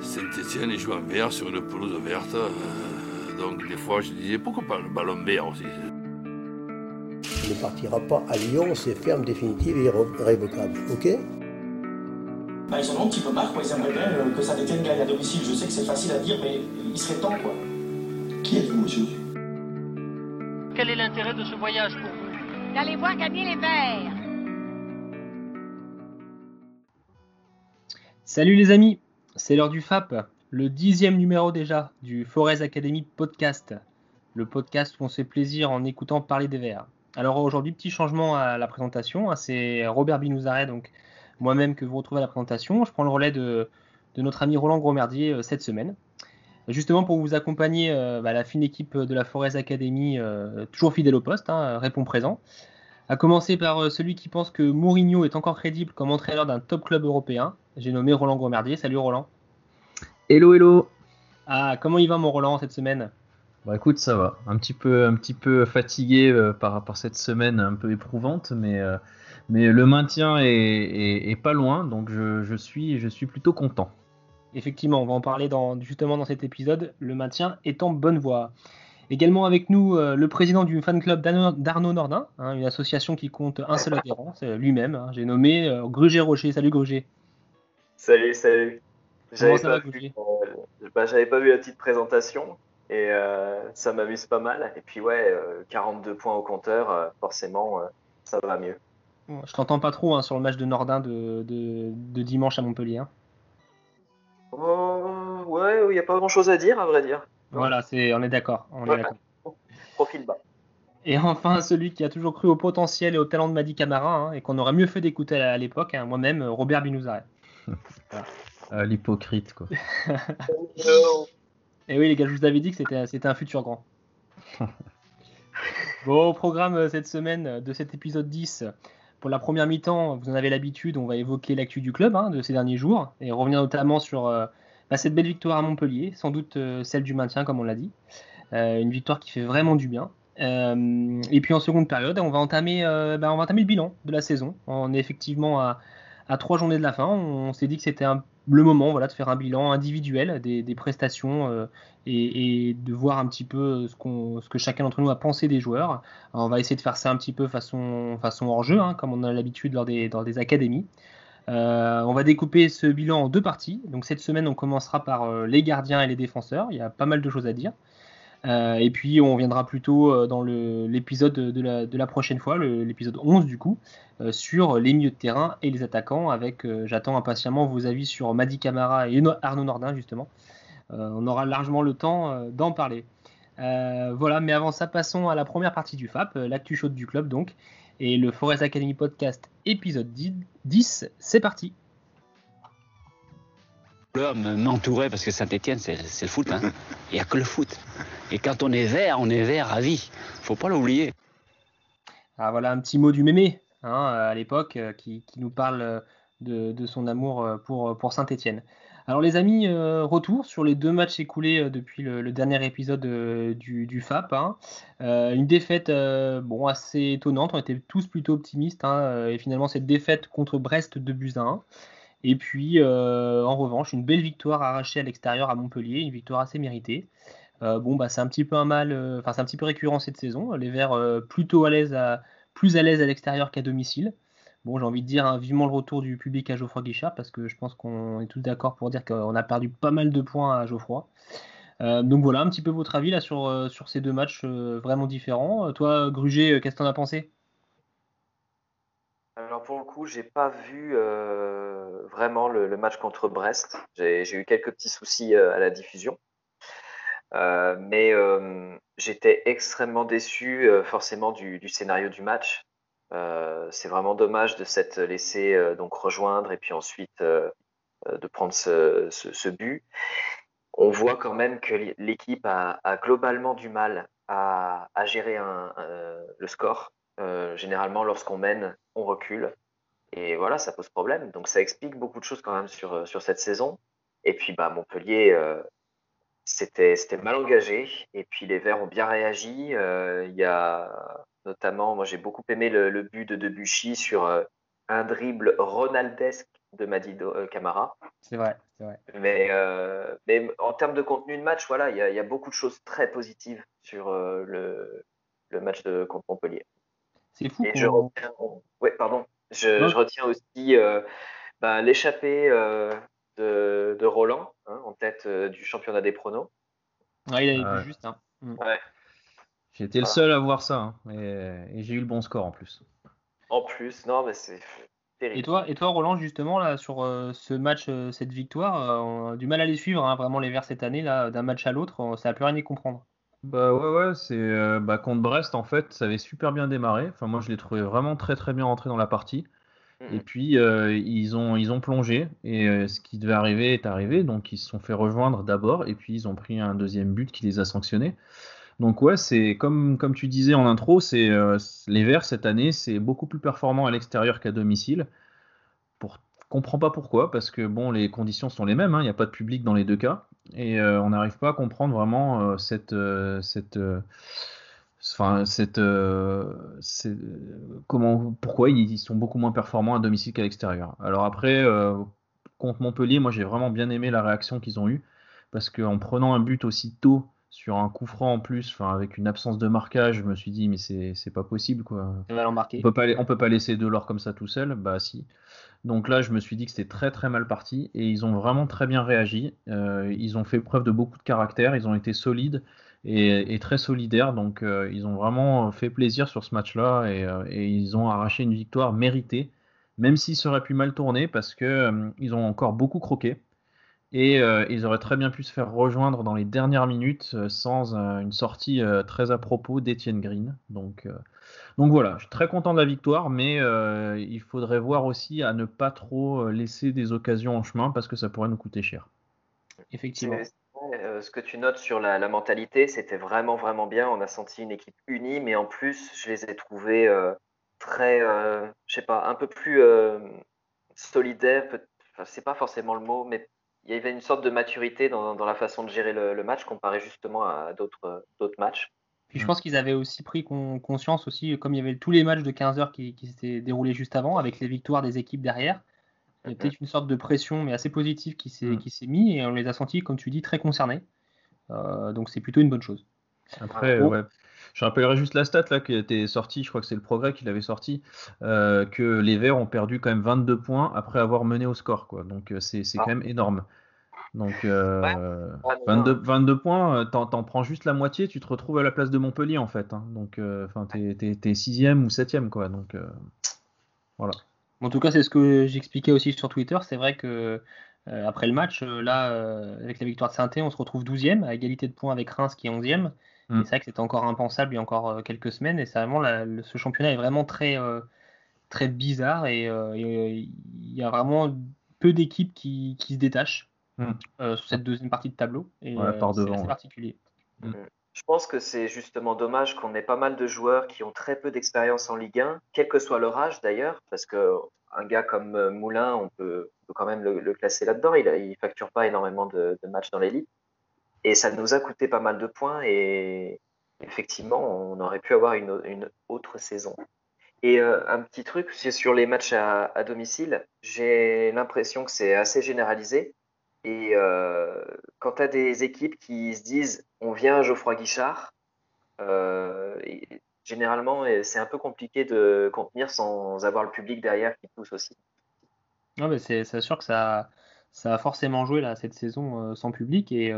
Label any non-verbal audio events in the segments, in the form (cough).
Saint-Etienne, ils jouent en vert sur une pelouse verte. Euh, donc des fois, je disais, pourquoi pas le ballon vert aussi? Il ne partira pas à Lyon, c'est ferme, définitive et irrévocable. Ok? Bah, ils en ont un petit peu marre, quoi. ils aimeraient bien euh, que ça détienne gagne à domicile. Je sais que c'est facile à dire, mais il serait temps. quoi. Qui êtes-vous, monsieur? Quel est l'intérêt de ce voyage pour vous? D'aller voir gagner les Verts. Salut les amis, c'est l'heure du FAP, le dixième numéro déjà du Forest Academy podcast, le podcast où on fait plaisir en écoutant parler des Verts. Alors aujourd'hui, petit changement à la présentation, hein, c'est Robert Binouzaret, donc moi-même que vous retrouvez à la présentation. Je prends le relais de, notre ami Roland Grosmerdier euh, cette semaine. Justement pour vous accompagner, euh, bah, la fine équipe de la Forest Academy, euh, toujours fidèle au poste, hein, répond présent. À commencer par celui qui pense que Mourinho est encore crédible comme entraîneur d'un top club européen. J'ai nommé Roland Grosmerdier. Salut Roland. Hello, hello. Ah, comment il va mon Roland cette semaine? Bah écoute, ça va. Un petit peu, un petit peu fatigué par rapport à cette semaine un peu éprouvante, mais mais le maintien est, pas loin, donc je, suis, je suis plutôt content. Effectivement, on va en parler dans, justement dans cet épisode. Le maintien est en bonne voie. Également avec nous euh, le président du fan club d'Arnaud Nordin, hein, une association qui compte un seul adhérent, c'est lui-même. Hein. J'ai nommé euh, Gruger Rocher. Salut Gruger. Salut, salut. J'avais pas, vu, euh, bah, pas vu la petite présentation et ça m'amuse pas mal. Et puis ouais, 42 points au compteur, forcément, ça va mieux. Je t'entends pas trop hein, sur le match de Nordin de, dimanche à Montpellier. Oh, ouais, il n'y a pas grand chose à dire, à vrai dire. Voilà, c'est, on est d'accord. Profil bas. Et enfin, celui qui a toujours cru au potentiel et au talent de Madi Camara, hein, et qu'on aurait mieux fait d'écouter à, l'époque, moi-même, Robert Binouzaret. Euh, (laughs) l'hypocrite, quoi. (laughs) et oui, les gars, je vous avais dit que c'était, c'était un futur grand. (laughs) bon, au programme euh, cette semaine euh, de cet épisode 10, pour la première mi-temps, vous en avez l'habitude, on va évoquer l'actu du club hein, de ces derniers jours et revenir notamment sur euh, bah, cette belle victoire à Montpellier, sans doute euh, celle du maintien comme on l'a dit. Euh, une victoire qui fait vraiment du bien. et puis en seconde période, on va, entamer, bah, on va le bilan de la saison. On est effectivement à, trois journées de la fin. On, s'est dit que c'était le moment voilà, de faire un bilan individuel des, prestations et, de voir un petit peu ce, que chacun d'entre nous a pensé des joueurs. on va essayer de faire ça un petit peu façon, façon hors jeu, hein, comme on a l'habitude lors des, dans des académies. Euh, on va découper ce bilan en deux parties. Donc cette semaine, on commencera par euh, les gardiens et les défenseurs. Il y a pas mal de choses à dire. Euh, et puis on viendra plutôt dans l'épisode de la, prochaine fois, l'épisode 11 du coup, sur les milieux de terrain et les attaquants, avec j'attends impatiemment vos avis sur Madi Camara et Arnaud Nordin justement. On aura largement le temps d'en parler. Voilà, mais avant ça, passons à la première partie du FAP, l'actu chaude du club donc, et le Forest Academy Podcast épisode 10, c'est parti. m'entourait parce que Saint-Etienne, c'est le foot. Hein. Il n'y a que le foot. Et quand on est vert, on est vert à vie. faut pas l'oublier. Ah, voilà un petit mot du mémé hein, à l'époque qui, nous parle de, son amour pour, pour Saint-Etienne. Alors les amis, euh, retour sur les deux matchs écoulés euh, depuis le, dernier épisode euh, du, FAP. Hein. une défaite bon, assez étonnante, on était tous plutôt optimistes. Hein, et finalement cette défaite contre Brest de Buzyn. Et puis en revanche, une belle victoire arrachée à l'extérieur à Montpellier, une victoire assez méritée. bon bah c'est un petit peu un mal, enfin c'est un petit peu récurrent cette saison. Les Verts plutôt à l'aise plus à l'aise à l'extérieur qu'à domicile. Bon, j'ai envie de dire hein, vivement le retour du public à Geoffroy Guichard parce que je pense qu'on est tous d'accord pour dire qu'on a perdu pas mal de points à Geoffroy. Euh, donc voilà, un petit peu votre avis là sur, euh, sur ces deux matchs euh, vraiment différents. Toi, Gruger, qu'est-ce que tu en as pensé? Alors pour le coup, j'ai pas vu vraiment le, match contre Brest. J'ai eu quelques petits soucis à la diffusion. mais j'étais extrêmement déçu forcément du, scénario du match. Euh, c'est vraiment dommage de s'être laissé euh, donc rejoindre et puis ensuite euh, de prendre ce, but. On voit quand même que l'équipe a, globalement du mal à, gérer le score. généralement, lorsqu'on mène, on recule. Et voilà, ça pose problème. Donc ça explique beaucoup de choses quand même sur, sur cette saison. Et puis bah, Montpellier, c'était mal engagé. Et puis les Verts ont bien réagi. Il y a Notamment, moi j'ai beaucoup aimé le, but de Debuchy sur euh, un dribble ronaldesque de Madi euh, Camara. C'est vrai, c'est vrai. Mais, euh, mais en termes de contenu de match, voilà, il y, a- y a beaucoup de choses très positives sur euh, le, le match de contre Montpellier. C'est fou Et je retiens, ouais, pardon, je, je retiens aussi euh, ben, l'échappée euh, de, de Roland hein, en tête euh, du championnat des pronos. Ouais, il avait vu ouais. juste. hein. J'ai été le Voilà. seul à voir ça, hein, et, et j'ai eu le bon score en plus. En plus, non, mais c'est terrible. Et toi, et toi, Roland, justement, là, sur euh, ce match, euh, cette victoire, euh, on a du mal à les suivre, hein, vraiment les Verts cette année, là, d'un match à l'autre, ça n'a plus rien à y comprendre. Bah ouais ouais c'est euh, bah, contre Brest en fait ça avait super bien démarré. Enfin moi je l'ai trouvé vraiment très très bien rentré dans la partie. Mhm. Et puis euh, ils ont ils ont plongé et euh, ce qui devait arriver est arrivé donc ils se sont fait rejoindre d'abord et puis ils ont pris un deuxième but qui les a sanctionnés. Donc ouais c'est comme comme tu disais en intro c'est euh, les Verts cette année c'est beaucoup plus performant à l'extérieur qu'à domicile. Pour comprends pas pourquoi parce que bon les conditions sont les mêmes hein, il n'y a pas de public dans les deux cas et euh, on n'arrive pas à comprendre vraiment euh, cette enfin comment pourquoi ils, sont beaucoup moins performants à domicile qu'à l'extérieur. Alors après contre Montpellier, moi j'ai vraiment bien aimé la réaction qu'ils ont eue parce qu'en prenant un but aussi tôt sur un coup franc en plus, enfin avec une absence de marquage, je me suis dit mais c'est pas possible quoi. Ça On peut pas, on peut pas laisser Delors comme ça tout seul, bah si. Donc là, je me suis dit que c'était très très mal parti et ils ont vraiment très bien réagi. Euh, ils ont fait preuve de beaucoup de caractère, ils ont été solides et, et très solidaires. Donc euh, ils ont vraiment fait plaisir sur ce match-là et, euh, et ils ont arraché une victoire méritée, même s'il serait pu mal tourner parce que ils ont encore beaucoup croqué. Et euh, ils auraient très bien pu se faire rejoindre dans les dernières minutes euh, sans euh, une sortie très à propos d'Etienne Green. Donc, donc voilà, je suis très content de la victoire, mais il faudrait voir aussi à ne pas trop laisser des occasions en chemin parce que ça pourrait nous coûter cher. Effectivement. Ce que tu notes sur la, mentalité, c'était vraiment, vraiment bien. On a senti une équipe unie, mais en plus, je les ai trouvés très, je sais pas, un peu plus solidaires. Enfin, c'est pas forcément le mot, mais il y avait une sorte de maturité dans, dans la façon de gérer le, le match comparé justement à d'autres d'autres matchs. Puis je Mm. pense qu'ils avaient aussi pris con- conscience aussi, comme il y avait tous les matchs de 15 heures qui, qui s'étaient déroulés juste avant, avec les victoires des équipes derrière. Il y a peut-être une sorte de pression, mais assez positive, qui s'est Mm. qui s'est mis, et on les a sentis, comme tu dis, très concernés. Euh, donc c'est plutôt une bonne chose. Après, Bon. ouais. Je rappellerai juste la stat là qui était sortie, je crois que c'est le progrès qui l'avait sorti, euh, que les Verts ont perdu quand même 22 points après avoir mené au score. Quoi. Donc euh, c'est Ah. quand même énorme. Donc euh, Ouais. Ah, non, 22, non. 22 points, euh, t'en prends juste la moitié, tu te retrouves à la place de Montpellier en fait. hein. Donc euh, enfin t'es t'es- sixième ou septième quoi. Donc euh, voilà. En tout cas, c'est ce que j'expliquais aussi sur Twitter. C'est vrai que euh, après le match, euh, là, euh, avec la victoire de saint on se retrouve 12e, à égalité de points avec Reims qui est 11e. Mm. C'est vrai que c'était encore impensable il y a encore euh, quelques semaines. Et c'est vraiment la- le- ce championnat est vraiment très, euh, très bizarre. Et euh, euh, il y a vraiment peu d'équipes qui, qui se détachent Mm. euh, sur cette deuxième partie de tableau. Et Ouais, par c'est devant, assez ouais. particulier. Je pense que c'est justement dommage qu'on ait pas mal de joueurs qui ont très peu d'expérience en Ligue 1, quel que soit leur âge d'ailleurs, parce que un gars comme Moulin, on peut, on peut quand même le, le classer là-dedans. Il, a- il facture pas énormément de, de matchs dans l'élite, et ça nous a coûté pas mal de points. Et effectivement, on aurait pu avoir une, une autre saison. Et euh, un petit truc, c'est sur les matchs à, à domicile, j'ai l'impression que c'est assez généralisé. Et euh, quand tu as des équipes qui se disent on vient Geoffroy Guichard, euh, généralement c'est un peu compliqué de contenir sans avoir le public derrière qui pousse aussi. Non, mais c'est sûr que ça, ça a forcément joué là, cette saison euh, sans public. Et,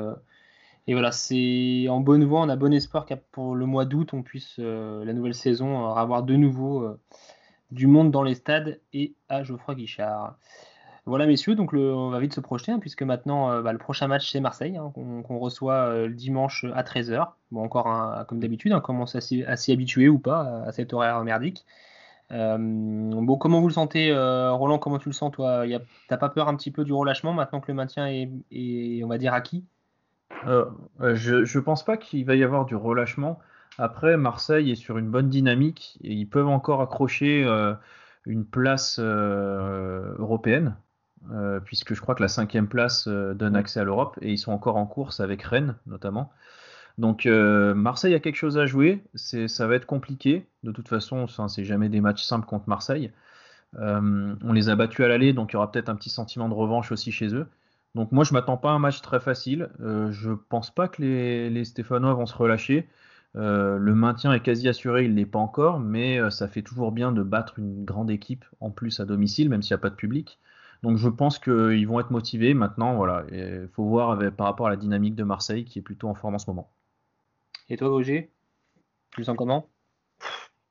et voilà, c'est en bonne voie. On a bon espoir qu'à pour le mois d'août, on puisse, euh, la nouvelle saison, euh, avoir de nouveau euh, du monde dans les stades et à Geoffroy Guichard. Voilà, messieurs, donc on va vite se projeter, hein, puisque maintenant, bah, le prochain match, c'est Marseille, hein, qu'on reçoit le dimanche à 13h. Bon, encore comme d'habitude, hein, commence à s'y habituer ou pas à cet horaire merdique. Bon, comment vous le sentez, Roland Comment tu le sens, toi? T'as pas peur un petit peu du relâchement maintenant que le maintien est, est, on va dire, acquis? Euh, euh, je, je pense pas qu'il va y avoir du relâchement. Après, Marseille est sur une bonne dynamique et ils peuvent encore accrocher euh, une place euh, européenne, puisque je crois que la cinquième place donne accès à l'Europe et ils sont encore en course avec Rennes notamment. Donc Marseille a quelque chose à jouer. Ça va être compliqué. De toute façon, c'est jamais des matchs simples contre Marseille. on les a battus à l'aller, donc il y aura peut-être un petit sentiment de revanche aussi chez eux. Donc moi, je m'attends pas à un match très facile. je pense pas que les, les Stéphanois vont se relâcher. le maintien est quasi assuré, il n'est pas encore, mais ça fait toujours bien de battre une grande équipe en plus à domicile, même s'il n'y a pas de public. Donc je pense qu'ils vont être motivés. Maintenant, voilà, il faut voir par rapport à la dynamique de Marseille qui est plutôt en forme en ce moment. Et toi, Roger Tu le sens comment?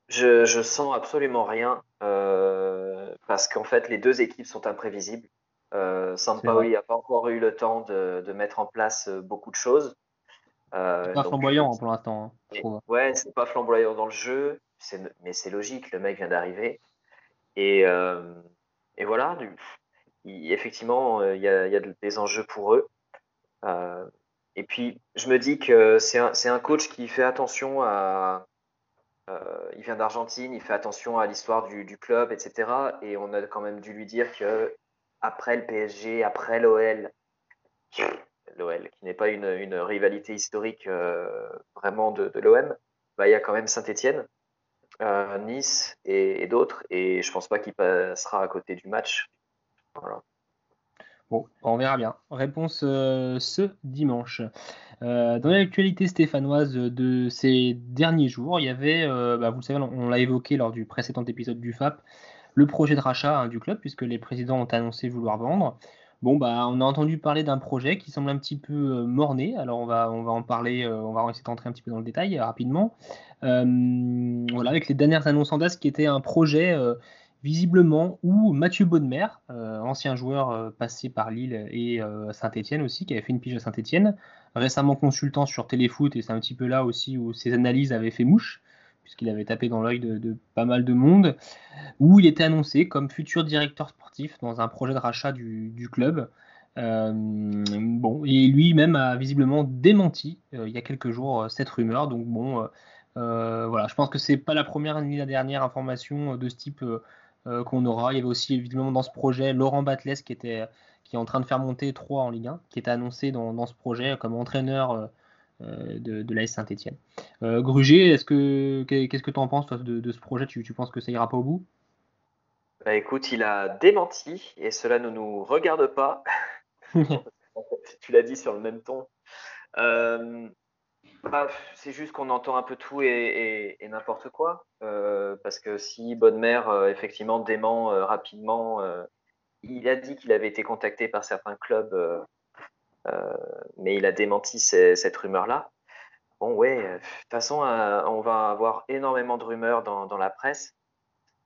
Je, je sens absolument rien euh, parce qu'en fait, les deux équipes sont imprévisibles. Euh, Sampaoli n'a pas encore eu le temps de, de, mettre en place euh, beaucoup de choses. Euh, c'est pas flamboyant pour l'instant. Hein, ouais, c'est pas flamboyant dans le jeu, mais c'est logique, le mec vient d'arriver. Et, euh, et, voilà, du, effectivement, euh, il y, a, des enjeux pour eux. Euh, et puis, je me dis que c'est un, coach qui fait attention à. Euh, il vient d'Argentine, il fait attention à l'histoire du, club, etc. Et on a quand même dû lui dire que après le PSG, après l'OL, l'OL, qui n'est pas une, rivalité historique vraiment de, l'OM, bah, il y a quand même Saint-Etienne, Nice et, d'autres. Et je pense pas qu'il passera à côté du match. Bon, on verra bien. Réponse euh, ce dimanche. Euh, dans l'actualité stéphanoise de ces derniers jours, il y avait, euh, bah, vous le savez, on, l'a évoqué lors du précédent épisode du FAP, le projet de rachat hein, du club, puisque les présidents ont annoncé vouloir vendre. Bon, bah, on a entendu parler d'un projet qui semble un petit peu morné. Alors, on va, on va en parler, on va essayer d'entrer un petit peu dans le détail rapidement. voilà, avec les dernières annonces en qui était un projet visiblement, où Mathieu euh, ancien joueur euh, passé par Lille et euh, Saint-Etienne aussi, qui avait fait une pige à Saint-Etienne, récemment consultant sur Téléfoot, et c'est un petit peu là aussi où ses analyses avaient fait mouche, puisqu'il avait tapé dans l'œil de, pas mal de monde, où il était annoncé comme futur directeur sportif dans un projet de rachat du, club. bon, et lui-même a visiblement démenti il y a quelques jours cette rumeur. Donc bon, voilà, je pense que c'est pas la première ni la dernière information de ce type euh, qu'on aura. Il y avait aussi évidemment dans ce projet Laurent Batles qui était qui est en train de faire monter 3 en Ligue 1, qui était annoncé dans, ce projet comme entraîneur euh, euh, de, de l'AS Saint-Etienne. Gruger, est-ce que qu'est-ce que tu en penses de, ce projet? Tu, penses que ça ira pas au bout? Bah, écoute, il a démenti et cela ne nous regarde pas. (laughs) tu l'as dit sur le même ton. Bah, c'est juste qu'on entend un peu tout et, n'importe quoi. Euh, parce que si Bonne Mère, euh, effectivement, dément euh, rapidement, il a dit qu'il avait été contacté par certains clubs, mais il a démenti cette rumeur-là. Bon, ouais, de toute façon, on va avoir énormément de rumeurs dans la presse.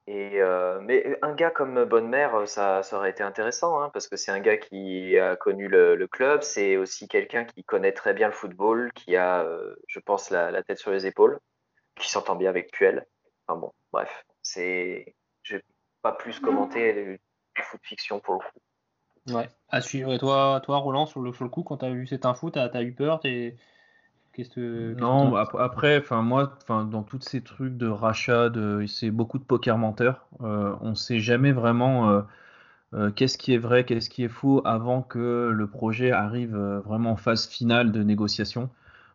Et euh, mais un gars comme Bonne Mère, ça, ça aurait été intéressant, hein, parce que c'est un gars qui a connu le, club, c'est aussi quelqu'un qui connaît très bien le football, qui a, euh, je pense, la, tête sur les épaules, qui s'entend bien avec Puel. Enfin bon, bref, c'est, je vais pas plus commenter le, foot fiction pour le coup. Ouais, à suivre. Et toi, toi Roland, sur le, sur le coup, quand tu as vu cette info, tu as, eu peur non, après, enfin moi, enfin dans tous ces trucs de rachat, de, c'est beaucoup de poker menteur. Euh, on sait jamais vraiment euh, euh, qu'est-ce qui est vrai, qu'est-ce qui est faux avant que le projet arrive vraiment en phase finale de négociation.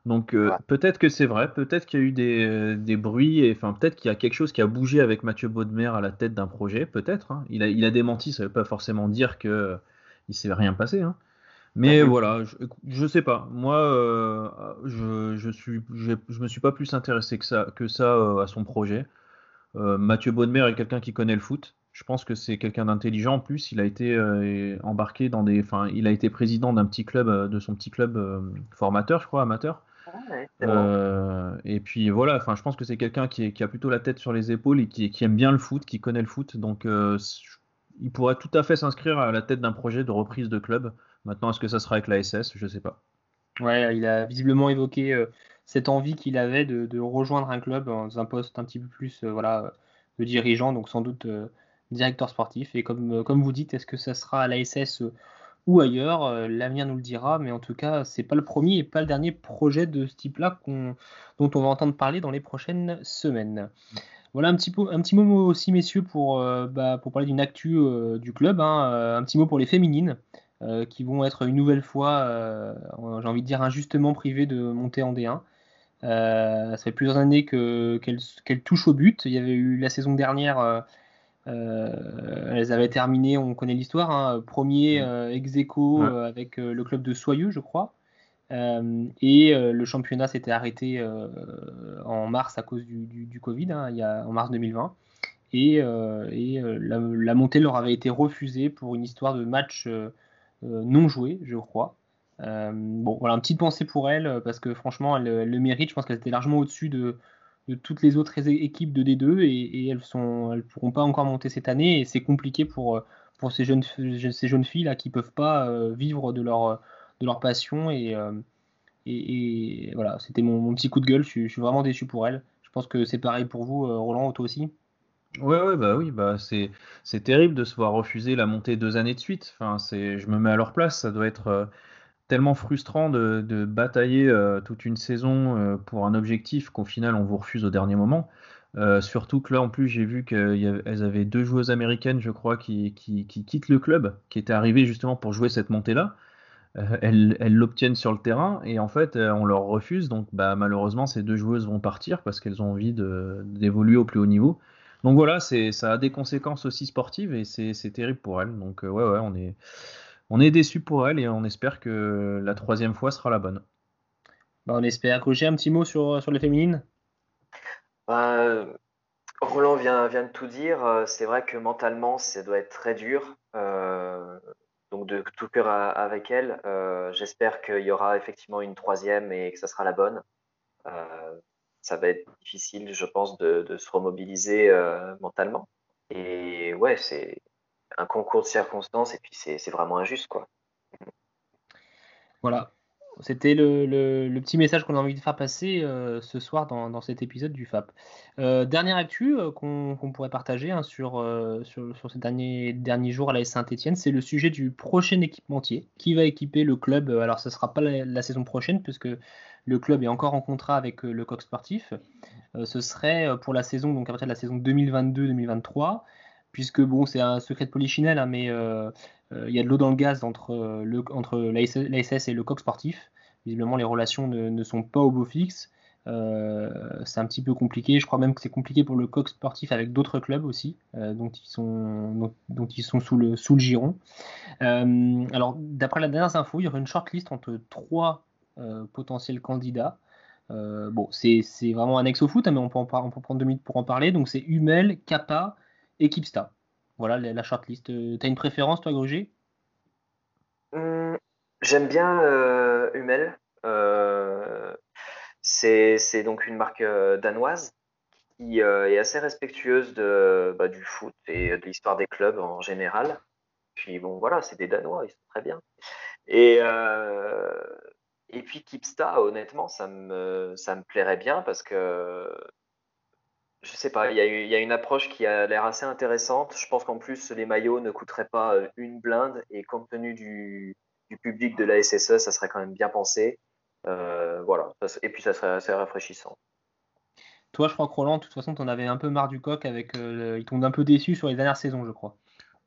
Donc peut-être que c'est vrai, peut-être qu'il y a eu des, bruits, et enfin peut-être qu'il y a quelque chose qui a bougé avec Mathieu Baudemer à la tête d'un projet, peut-être. Hein. Il, a, il a démenti, ça ne veut pas forcément dire que il s'est rien passé. Hein. Mais voilà, je, sais pas. Moi, euh, je, je, suis, je, me suis pas plus intéressé que ça, que ça euh, à son projet. Euh, Mathieu Bonnemer est quelqu'un qui connaît le foot. Je pense que c'est quelqu'un d'intelligent. En plus, il a été embarqué dans des, enfin, il a été président d'un petit club, de son petit club formateur, je crois, amateur. Ah et puis voilà, enfin, je pense que c'est quelqu'un qui, qui, a plutôt la tête sur les épaules et qui, qui, aime bien le foot, qui connaît le foot. Donc, il pourrait tout à fait s'inscrire à la tête d'un projet de reprise de club. Maintenant, est-ce que ça sera avec la SS Je ne sais pas. Ouais, il a visiblement évoqué euh, cette envie qu'il avait de, rejoindre un club dans un poste un petit peu plus euh, voilà, de dirigeant, donc sans doute euh, directeur sportif. Et comme, vous dites, est-ce que ça sera à la SS ou ailleurs? L'avenir nous le dira, mais en tout cas, c'est pas le premier et pas le dernier projet de ce type-là dont on va entendre parler dans les prochaines semaines. Voilà un petit, peu, un petit mot aussi, messieurs, pour, bah, pour parler d'une actu du club. Hein, un petit mot pour les féminines. Euh, qui vont être une nouvelle fois, euh, j'ai envie de dire, injustement privées de monter en D1. Euh, ça fait plusieurs années qu'elles touchent au but. Il y avait eu la saison dernière elles avaient terminé, on connaît l'histoire, hein, premier ex aequo avec le club de Soyeux, je crois. Et le championnat s'était arrêté en mars à cause du, Covid, hein, en mars 2020. Et, la, montée leur avait été refusée pour une histoire de match non joué, je crois. Euh, bon, voilà, une petite pensée pour elle, euh, parce que franchement, elle, le mérite. Je pense qu'elle était largement au-dessus de, toutes les autres équipes de D2 et, elles ne pourront pas encore monter cette année et c'est compliqué pour, euh, ces, jeunes, ces jeunes filles là qui peuvent pas vivre de leur, de leur passion et, et, voilà, c'était mon, petit coup de gueule. Je suis, vraiment déçu pour elle. Je pense que c'est pareil pour vous, Roland, toi aussi? Ouais, ouais, bah oui, bah c'est, c'est terrible de se voir refuser la montée deux années de suite. Enfin, c'est, je me mets à leur place, ça doit être tellement frustrant de, batailler euh, toute une saison euh, pour un objectif qu'au final on vous refuse au dernier moment. Euh, surtout que là en plus j'ai vu qu'elles avaient deux joueuses américaines je crois qui, quittent le club, qui étaient arrivées justement pour jouer cette montée-là. Elles l'obtiennent sur le terrain et en fait on leur refuse donc bah, malheureusement ces deux joueuses vont partir parce qu'elles ont envie d'évoluer au plus haut niveau. Donc voilà, ça a des conséquences aussi sportives et c'est terrible pour elles. Donc ouais ouais on est on est déçu pour elle et on espère que la troisième fois sera la bonne. Bah, on espère. Roger, un petit mot sur, sur les féminines? Bah, Roland vient, vient de tout dire. C'est vrai que mentalement, ça doit être très dur. Euh, donc de tout cœur avec elle. Euh, j'espère qu'il y aura effectivement une troisième et que ça sera la bonne. Euh, ça va être difficile, je pense, de, de se remobiliser mentalement. Et ouais, c'est un concours de circonstances et puis c'est vraiment injuste quoi. Voilà, c'était le, petit message qu'on a envie de faire passer euh, ce soir dans, cet épisode du FAP. Euh, dernière actu euh, qu'on pourrait partager hein, sur, ces derniers, derniers jours à la Saint-Etienne, c'est le sujet du prochain équipementier qui va équiper le club? Alors, ce ne sera pas la, saison prochaine puisque le club est encore en contrat avec le Coq Sportif. ce serait pour la saison, donc à partir de la saison 2022-2023 puisque bon, c'est un secret de polichinelle, hein, mais euh, euh, il y a de l'eau dans le gaz entre, euh, entre l'ASS et le coq sportif. Visiblement, les relations ne, sont pas au beau fixe. c'est un petit peu compliqué. Je crois même que c'est compliqué pour le coq sportif avec d'autres clubs aussi, dont, ils sont, ils sont sous le, sous le giron. alors, d'après la dernière info, il y aurait une shortlist entre trois potentiels candidats. bon, c'est vraiment annexe au foot, hein, mais on peut, on peut prendre deux minutes pour en parler. Donc, c'est Hummel, Kappa, équipe Sta. Voilà la, shortlist. Euh, t'as une préférence, toi, Gruger hum, J'aime bien euh, Hummel. Euh, c'est donc une marque danoise qui est assez respectueuse de, bah, du foot et de l'histoire des clubs en général. Puis bon, voilà, c'est des Danois, ils sont très bien. Et, et puis Kipsta, honnêtement, ça me, ça me plairait bien parce que je sais pas, il y, a, une approche qui a l'air assez intéressante. Je pense qu'en plus, les maillots ne coûteraient pas euh, une blinde et compte tenu du, public de la SSE, ça serait quand même bien pensé. Euh, voilà, et puis ça serait assez rafraîchissant. Toi, je crois que Roland, de toute façon, tu en avais un peu marre du coq avec. Euh, il tombe un peu déçu sur les dernières saisons, je crois.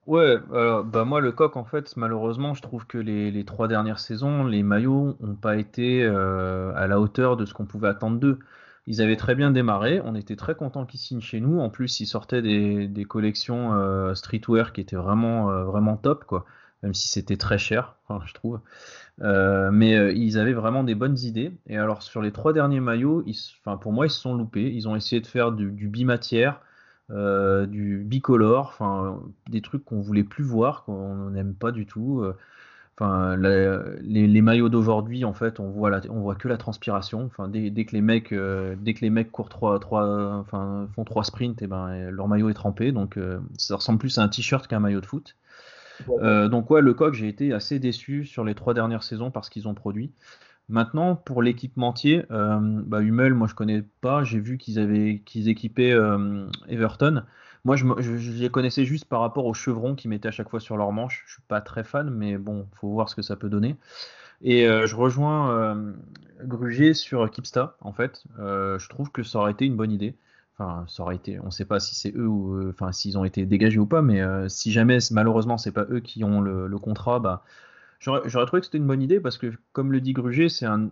Ouais, bah moi le coq en fait malheureusement je trouve que les, trois dernières saisons les maillots n'ont pas été à la hauteur de ce qu'on pouvait attendre d'eux. Ils avaient très bien démarré, on était très contents qu'ils signent chez nous. En plus, ils sortaient des, collections euh, streetwear qui étaient vraiment, euh, vraiment top, quoi. Même si c'était très cher, (laughs) je trouve. Euh, mais ils avaient vraiment des bonnes idées. Et alors, sur les trois derniers maillots, ils, pour moi, ils se sont loupés. Ils ont essayé de faire du, bimatière, du bicolore, des trucs qu'on voulait plus voir, qu'on n'aime pas du tout. Enfin, les, maillots d'aujourd'hui, en fait, on voit, on voit que la transpiration. Enfin, dès, que les mecs, euh, dès que les mecs courent trois, trois, enfin, font trois sprints, et eh ben, leur maillot est trempé. Donc, euh, ça ressemble plus à un t-shirt qu'à un maillot de foot. Euh, donc, ouais, le coq, j'ai été assez déçu sur les trois dernières saisons parce qu'ils ont produit. Maintenant, pour l'équipementier, bah, Hummel, moi je connais pas. J'ai vu qu'ils avaient qu'ils équipaient Everton. Moi, je, les connaissais juste par rapport aux chevrons qu'ils mettaient à chaque fois sur leur manche. Je suis pas très fan, mais bon, faut voir ce que ça peut donner. Et euh, je rejoins euh, Grugier sur Kipsta, en fait. Euh, je trouve que ça aurait été une bonne idée. Enfin, ça aurait été. On ne sait pas si c'est eux ou, enfin, s'ils ont été dégagés ou pas, mais si jamais, malheureusement, c'est pas eux qui ont le, le contrat, bah, J'aurais trouvé que c'était une bonne idée parce que, comme le dit Gruger, c'est un,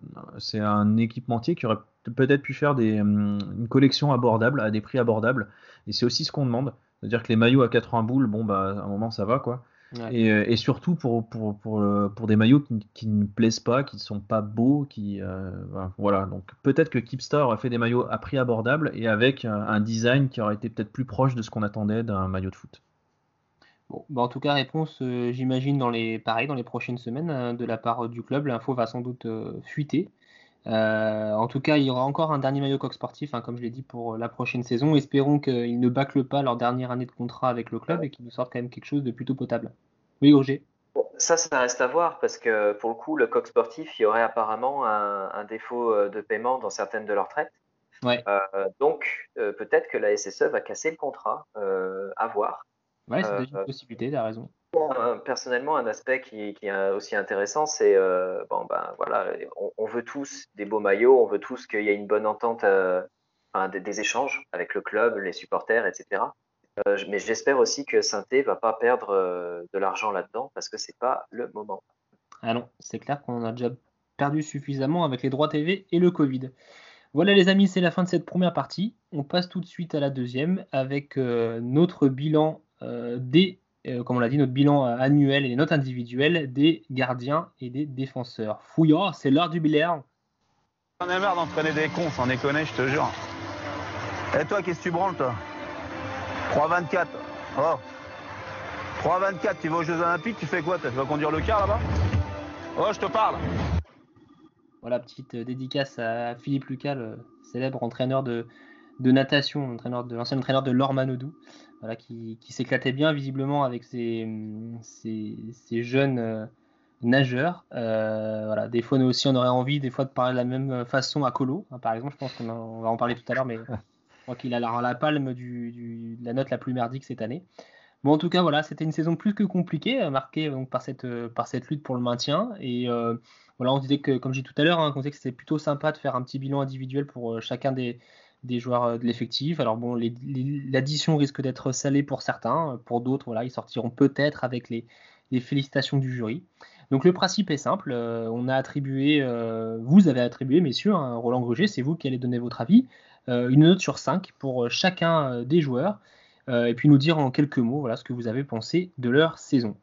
un équipementier qui aurait peut-être pu faire des, hum, une collection abordable à des prix abordables. Et c'est aussi ce qu'on demande. C'est-à-dire que les maillots à 80 boules, bon, bah, à un moment, ça va, quoi. Ouais. Et, euh, et surtout pour, pour, pour, euh, pour des maillots qui, qui ne plaisent pas, qui ne sont pas beaux, qui euh, voilà. voilà. Donc peut-être que Keepstar aurait fait des maillots à prix abordable et avec un design qui aurait été peut-être plus proche de ce qu'on attendait d'un maillot de foot. Bon, bah, en tout cas, réponse, euh, j'imagine, dans les, pareil, dans les prochaines semaines euh, de la part euh, du club. L'info va sans doute euh, fuiter. Euh, en tout cas, il y aura encore un dernier maillot coq sportif, hein, comme je l'ai dit, pour la prochaine saison. Espérons qu'ils ne bâclent pas leur dernière année de contrat avec le club et qu'ils nous sortent quand même quelque chose de plutôt potable. Oui, Roger. Bon, ça, ça reste à voir parce que pour le coup, le coq sportif, il y aurait apparemment un, un défaut de paiement dans certaines de leurs traites. Ouais. Donc, peut-être que la SSE va casser le contrat, à voir. Ouais, c'est Euh, une possibilité, t'as raison. Bon, euh, personnellement, un aspect qui, qui est aussi intéressant, c'est euh, bon ben voilà, on, on veut tous des beaux maillots, on veut tous qu'il y ait une bonne entente, euh, enfin, des, des échanges avec le club, les supporters, etc. Euh, mais j'espère aussi que Sainté va pas perdre de l'argent là-dedans parce que c'est pas le moment. Ah non, c'est clair qu'on a déjà perdu suffisamment avec les droits TV et le Covid. Voilà les amis, c'est la fin de cette première partie. On passe tout de suite à la deuxième avec notre bilan des, euh, comme on l'a dit, notre bilan euh, annuel et les notes individuelles des gardiens et des défenseurs. Fouillard, c'est l'heure du bilan. J'en ai marre d'entraîner des cons, sans déconner, je te jure. Et toi, qu'est-ce que tu branles, toi 3,24. Oh 3,24, tu vas aux Jeux Olympiques, tu fais quoi Tu vas conduire le car là-bas Oh, je te parle Voilà, petite euh, dédicace à Philippe Lucas, le célèbre entraîneur de, de natation, entraîneur de, l'ancien entraîneur de Laure Manodou, voilà, qui, qui s'éclatait bien visiblement avec ses, ses, ses jeunes euh, nageurs. Euh, voilà, des fois, nous aussi, on aurait envie des fois de parler de la même façon à Colo, hein, par exemple. Je pense qu'on on va en parler tout à l'heure, mais je crois qu'il a la, la palme du, de la note la plus merdique cette année. Bon, en tout cas, voilà, c'était une saison plus que compliquée, euh, marquée donc, par, cette, par cette lutte pour le maintien. Et voilà, on disait que, comme j'ai dit tout à l'heure, hein, qu'on disait que c'était plutôt sympa de faire un petit bilan individuel pour chacun des, des joueurs euh, de l'effectif. Alors bon, l'addition risque d'être salée pour certains, pour d'autres, voilà, ils sortiront peut-être avec les, félicitations du jury. Donc le principe est simple, euh, on a attribué, euh, vous avez attribué, messieurs, hein, Roland Gruget, c'est vous qui allez donner votre avis, une note sur 5 pour chacun des joueurs, et puis nous dire en quelques mots voilà, ce que vous avez pensé de leur saison.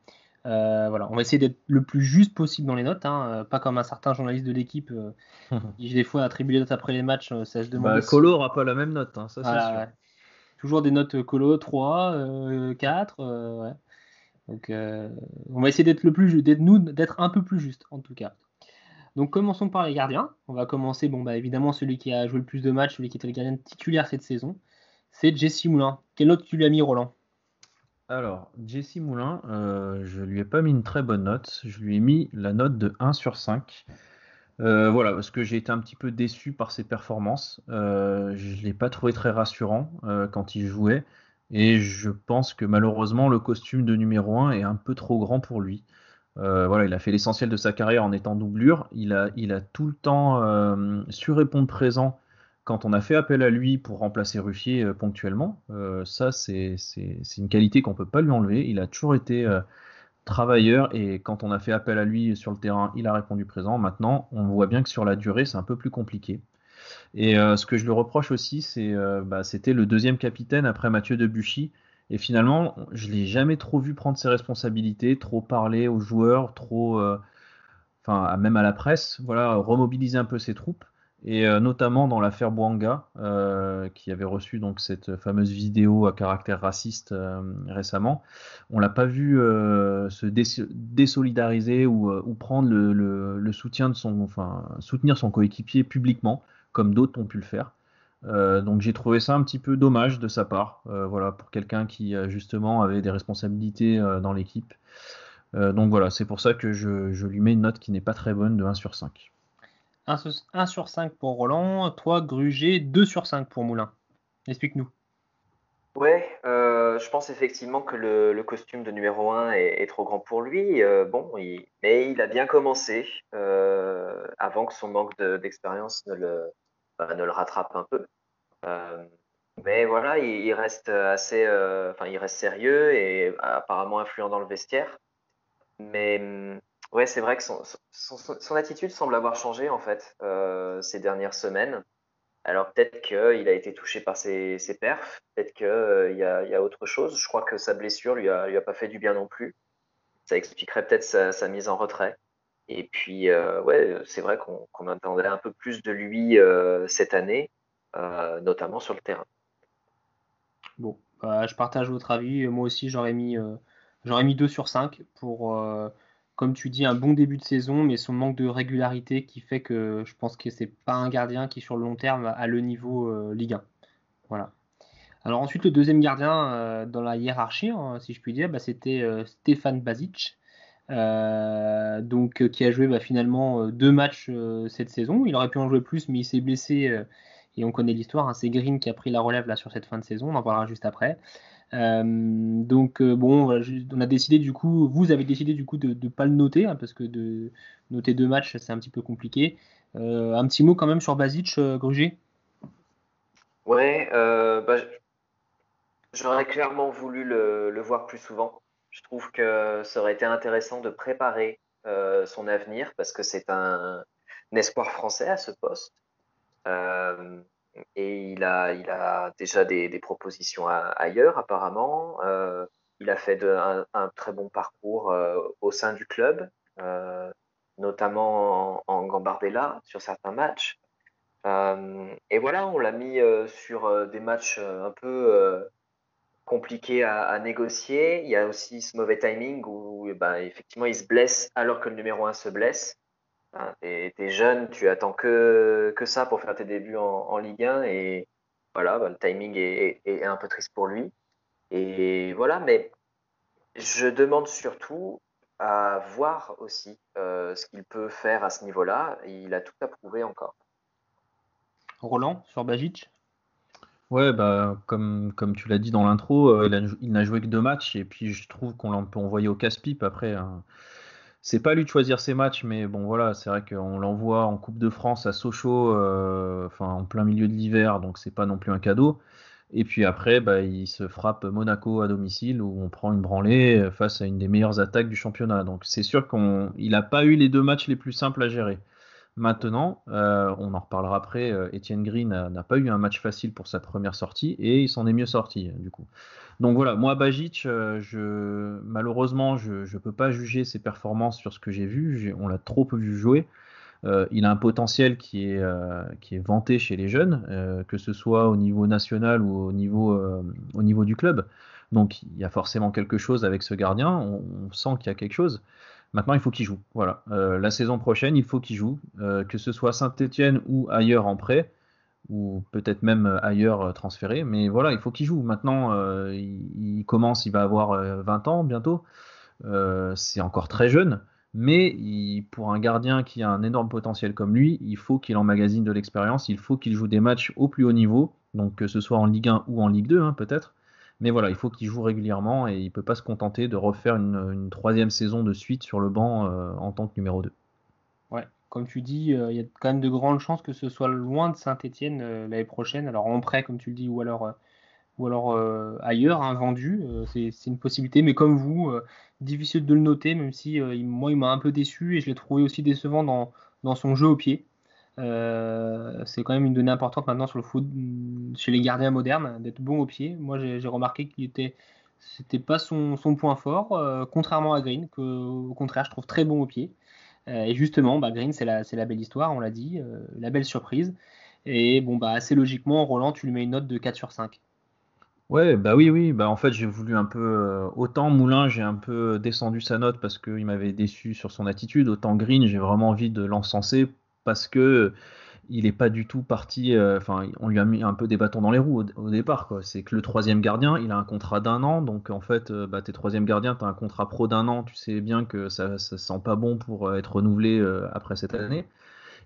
Euh, voilà, on va essayer d'être le plus juste possible dans les notes, hein, euh, pas comme un certain journaliste de l'équipe euh, (laughs) qui des fois attribue les notes après les matchs, euh, ça se demande. Bah, Colo aura pas la même note, hein, ça c'est voilà, sûr. ouais. Toujours des notes colo, 3, euh, 4. euh, ouais. Donc, euh, on va essayer d'être le plus d'être nous, d'être un peu plus juste, en tout cas. Donc, commençons par les gardiens. On va commencer, bon, bah, évidemment, celui qui a joué le plus de matchs, celui qui était le gardien titulaire cette saison. C'est Jesse Moulin. Quelle note tu lui as mis, Roland? Alors, Jesse Moulin, euh, je lui ai pas mis une très bonne note. Je lui ai mis la note de 1 sur 5. Euh, voilà, parce que j'ai été un petit peu déçu par ses performances. Euh, je ne l'ai pas trouvé très rassurant quand il jouait. Et je pense que malheureusement, le costume de numéro 1 est un peu trop grand pour lui. Voilà, il a fait l'essentiel de sa carrière en étant doublure. Il a, il a tout le temps su répondre présent quand on a fait appel à lui pour remplacer Ruffier euh, ponctuellement. Euh, ça, c'est une qualité qu'on peut pas lui enlever. Il a toujours été euh, travailleur et quand on a fait appel à lui sur le terrain, il a répondu présent. Maintenant, on voit bien que sur la durée, c'est un peu plus compliqué. Et ce que je lui reproche aussi, c'est bah, c'était le deuxième capitaine après Mathieu Debuchy. Et finalement, je l'ai jamais trop vu prendre ses responsabilités, trop parler aux joueurs, trop, enfin même à la presse, voilà, remobiliser un peu ses troupes. Et euh, notamment dans l'affaire Bouanga, euh, qui avait reçu donc cette fameuse vidéo à caractère raciste euh, récemment, on l'a pas vu se dés- désolidariser ou, prendre le, soutien de son, enfin soutenir son coéquipier publiquement, comme d'autres ont pu le faire. Donc j'ai trouvé ça un petit peu dommage de sa part, voilà, pour quelqu'un qui justement avait des responsabilités dans l'équipe. Donc voilà, c'est pour ça que je lui mets une note qui n'est pas très bonne de 1 sur 5. 1 sur, 1 sur 5 pour Roland, 3 Gruget, 2 sur 5 pour Moulin. Explique-nous. Ouais, euh, je pense effectivement que le, costume de numéro 1 est, trop grand pour lui. Euh, bon, mais il a bien commencé euh, avant que son manque de- d'expérience ne le, bah, ne le rattrape un peu. Mais voilà, il, il reste assez, enfin, il reste sérieux et apparemment influent dans le vestiaire. Mais hum, ouais, c'est vrai que son, attitude semble avoir changé en fait euh, ces dernières semaines. Alors peut-être qu'il a été touché par ses, ses perfs, peut-être qu'il y, a, y a autre chose. Je crois que sa blessure lui a, lui a pas fait du bien non plus. Ça expliquerait peut-être sa, mise en retrait. Et puis, euh, ouais, c'est vrai qu'on attendait un peu plus de lui euh, cette année, euh, notamment sur le terrain. Bon, bah, je partage votre avis. Moi aussi, j'aurais mis, euh, j'aurais mis 2 sur 5 pour, euh, comme tu dis, un bon début de saison, mais son manque de régularité qui fait que je pense que c'est pas un gardien qui, sur le long terme, a le niveau euh, Ligue 1. Voilà. Alors ensuite, le deuxième gardien euh, dans la hiérarchie, hein, si je puis dire, bah, c'était euh, Stéphane Basic. Euh, donc qui a joué bah, finalement deux matchs cette saison. Il aurait pu en jouer plus, mais il s'est blessé et on connaît l'histoire. hein. C'est Green qui a pris la relève là sur cette fin de saison. On en parlera juste après. Euh, donc euh, bon, on a décidé du coup, vous avez décidé du coup de ne pas le noter hein, parce que de noter deux matchs c'est un petit peu compliqué. Euh, un petit mot quand même sur Basic, Gruger. Ouais, bah, j'aurais clairement voulu le, voir plus souvent. Je trouve que ça aurait été intéressant de préparer son avenir parce que c'est un, espoir français à ce poste. Et il a, il a déjà des, propositions ailleurs apparemment. Euh, il a fait un, très bon parcours euh, au sein du club, euh, notamment en, Gambardella sur certains matchs. Et voilà, on l'a mis sur des matchs un peu compliqués à, à négocier. Il y a aussi ce mauvais timing où eh ben, effectivement il se blesse alors que le numéro 1 se blesse. Hein, t'es, jeune, tu attends que, que ça pour faire tes débuts en, Ligue 1 et voilà, ben, le timing est, est- un peu triste pour lui. Et voilà, mais je demande surtout à voir aussi euh, ce qu'il peut faire à ce niveau-là. Il a tout à prouver encore. Roland sur Basic. Ouais, bah, comme, comme tu l'as dit dans l'intro, euh, il n'a joué que deux matchs et puis je trouve qu'on peut envoyer au casse-pipe après. hein. C'est pas lui de choisir ses matchs, mais bon voilà, c'est vrai qu'on l'envoie en Coupe de France à Sochaux, euh, enfin en plein milieu de l'hiver, donc c'est pas non plus un cadeau. Et puis après, bah, il se frappe Monaco à domicile où on prend une branlée euh, face à une des meilleures attaques du championnat. Donc c'est sûr qu'on il n'a pas eu les deux matchs les plus simples à gérer. Maintenant, euh, on en reparlera après, euh, Etienne Green n'a pas eu un match facile pour sa première sortie et il s'en est mieux sorti du coup. Donc voilà, moi Bajic, euh, malheureusement, je ne peux pas juger ses performances sur ce que j'ai vu, on l'a trop vu jouer. Il a un potentiel qui est, qui est vanté chez les jeunes, que ce soit au niveau national ou au niveau, au niveau du club. Donc il y a forcément quelque chose avec ce gardien, on sent qu'il y a quelque chose. Maintenant, il faut qu'il joue. Voilà. Euh, la saison prochaine, il faut qu'il joue, euh, que ce soit Saint-Etienne ou ailleurs en prêt, ou peut-être même euh, ailleurs transféré. Mais voilà, il faut qu'il joue. Maintenant, il, commence, il va avoir euh, 20 ans bientôt. C'est encore très jeune. Mais pour un gardien qui a un énorme potentiel comme lui, il faut qu'il emmagasine de l'expérience, il faut qu'il joue des matchs au plus haut niveau, donc que ce soit en Ligue 1 ou en Ligue 2 hein, peut-être. Mais voilà, il faut qu'il joue régulièrement et il peut pas se contenter de refaire une, troisième saison de suite sur le banc euh, en tant que numéro 2. Ouais, comme tu dis, euh, il y a quand même de grandes chances que ce soit loin de Saint-Étienne l'année prochaine. Alors en prêt, comme tu le dis, ou alors, euh, ou alors euh, ailleurs, hein, vendu. euh, c'est une possibilité. Mais comme vous, euh, difficile de le noter, même si euh, moi, il m'a un peu déçu et je l'ai trouvé aussi décevant dans, dans son jeu au pied. Euh, c'est quand même une donnée importante maintenant sur le foot chez les gardiens modernes, d'être bon au pied. Moi, j'ai remarqué qu'il était, c'était pas son, point fort, euh, contrairement à Green, que au contraire, je trouve très bon au pied. Euh, et justement, bah, Green, c'est la, la belle histoire, on l'a dit, la belle surprise. Et bon, bah, assez logiquement, Roland, tu lui mets une note de 4 sur 5. Ouais, bah oui, oui, bah en fait j'ai voulu un peu, autant Moulin j'ai un peu descendu sa note parce qu'il m'avait déçu sur son attitude, autant Green j'ai vraiment envie de l'encenser parce que il n'est pas du tout parti, euh, enfin on lui a mis un peu des bâtons dans les roues au, départ. C'est que le troisième gardien, il a un contrat d'un an, donc en fait euh, bah, t'es troisième gardien, t'as un contrat pro d'un an, tu sais bien que ça, ça sent pas bon pour euh, être renouvelé après cette année.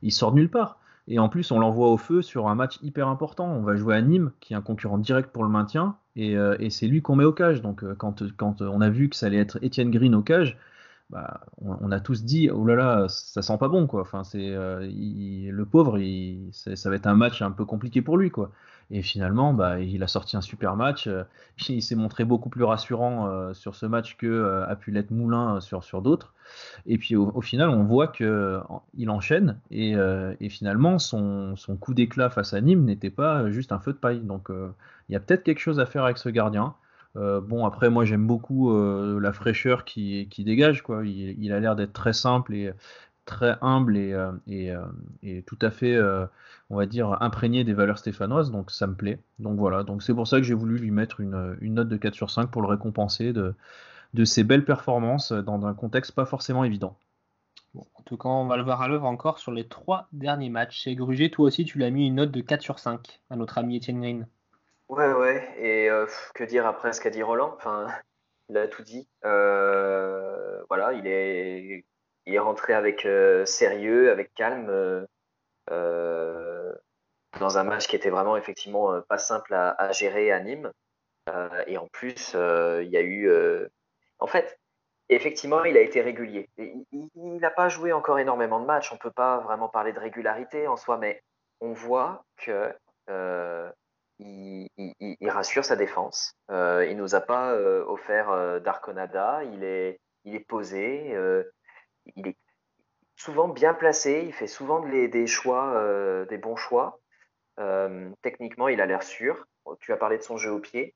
Il sort de nulle part. Et en plus, on l'envoie au feu sur un match hyper important. On va jouer à Nîmes, qui est un concurrent direct pour le maintien, et, c'est lui qu'on met au cage. Donc, quand, quand on a vu que ça allait être Étienne Green au cage, bah, on, a tous dit oh là là ça sent pas bon quoi enfin c'est le pauvre il, ça va être un match un peu compliqué pour lui quoi et finalement, bah, il a sorti un super match. Euh, (laughs) il s'est montré beaucoup plus rassurant euh, sur ce match que euh, a pu l'être Moulin sur, sur d'autres. Et puis au, final, on voit qu'il enchaîne. Et, finalement, son, coup d'éclat face à Nîmes n'était pas juste un feu de paille. Donc il y a peut-être quelque chose à faire avec ce gardien. Bon, après, moi j'aime beaucoup la fraîcheur qui, dégage. Quoi. Il, a l'air d'être très simple et très humble et, et, et tout à fait on va dire, imprégné des valeurs stéphanoises, donc ça me plaît. Donc voilà, donc c'est pour ça que j'ai voulu lui mettre une, note de 4 sur 5 pour le récompenser de, de ses belles performances dans un contexte pas forcément évident. en tout cas, on va le voir à l'œuvre encore sur les trois derniers matchs. Chez Gruget, toi aussi, tu l'as mis une note de 4 sur 5 à notre ami Etienne Green. Ouais, ouais, et euh, que dire après ce qu'a dit Roland? Enfin, (laughs) il a tout dit. Euh, voilà, il est, il est rentré avec euh, sérieux, avec calme. Dans un match qui était vraiment effectivement pas simple à, gérer à Nîmes. Et en plus, il y a eu. en fait, effectivement, il a été régulier. Il n'a pas joué encore énormément de matchs. On ne peut pas vraiment parler de régularité en soi, mais on voit que il, rassure sa défense. Euh, il nous a pas offert d'Arconada. Il est, posé. il est souvent bien placé, il fait souvent des choix, euh, des bons choix. Euh, techniquement, il a l'air sûr. Tu as parlé de son jeu au pied,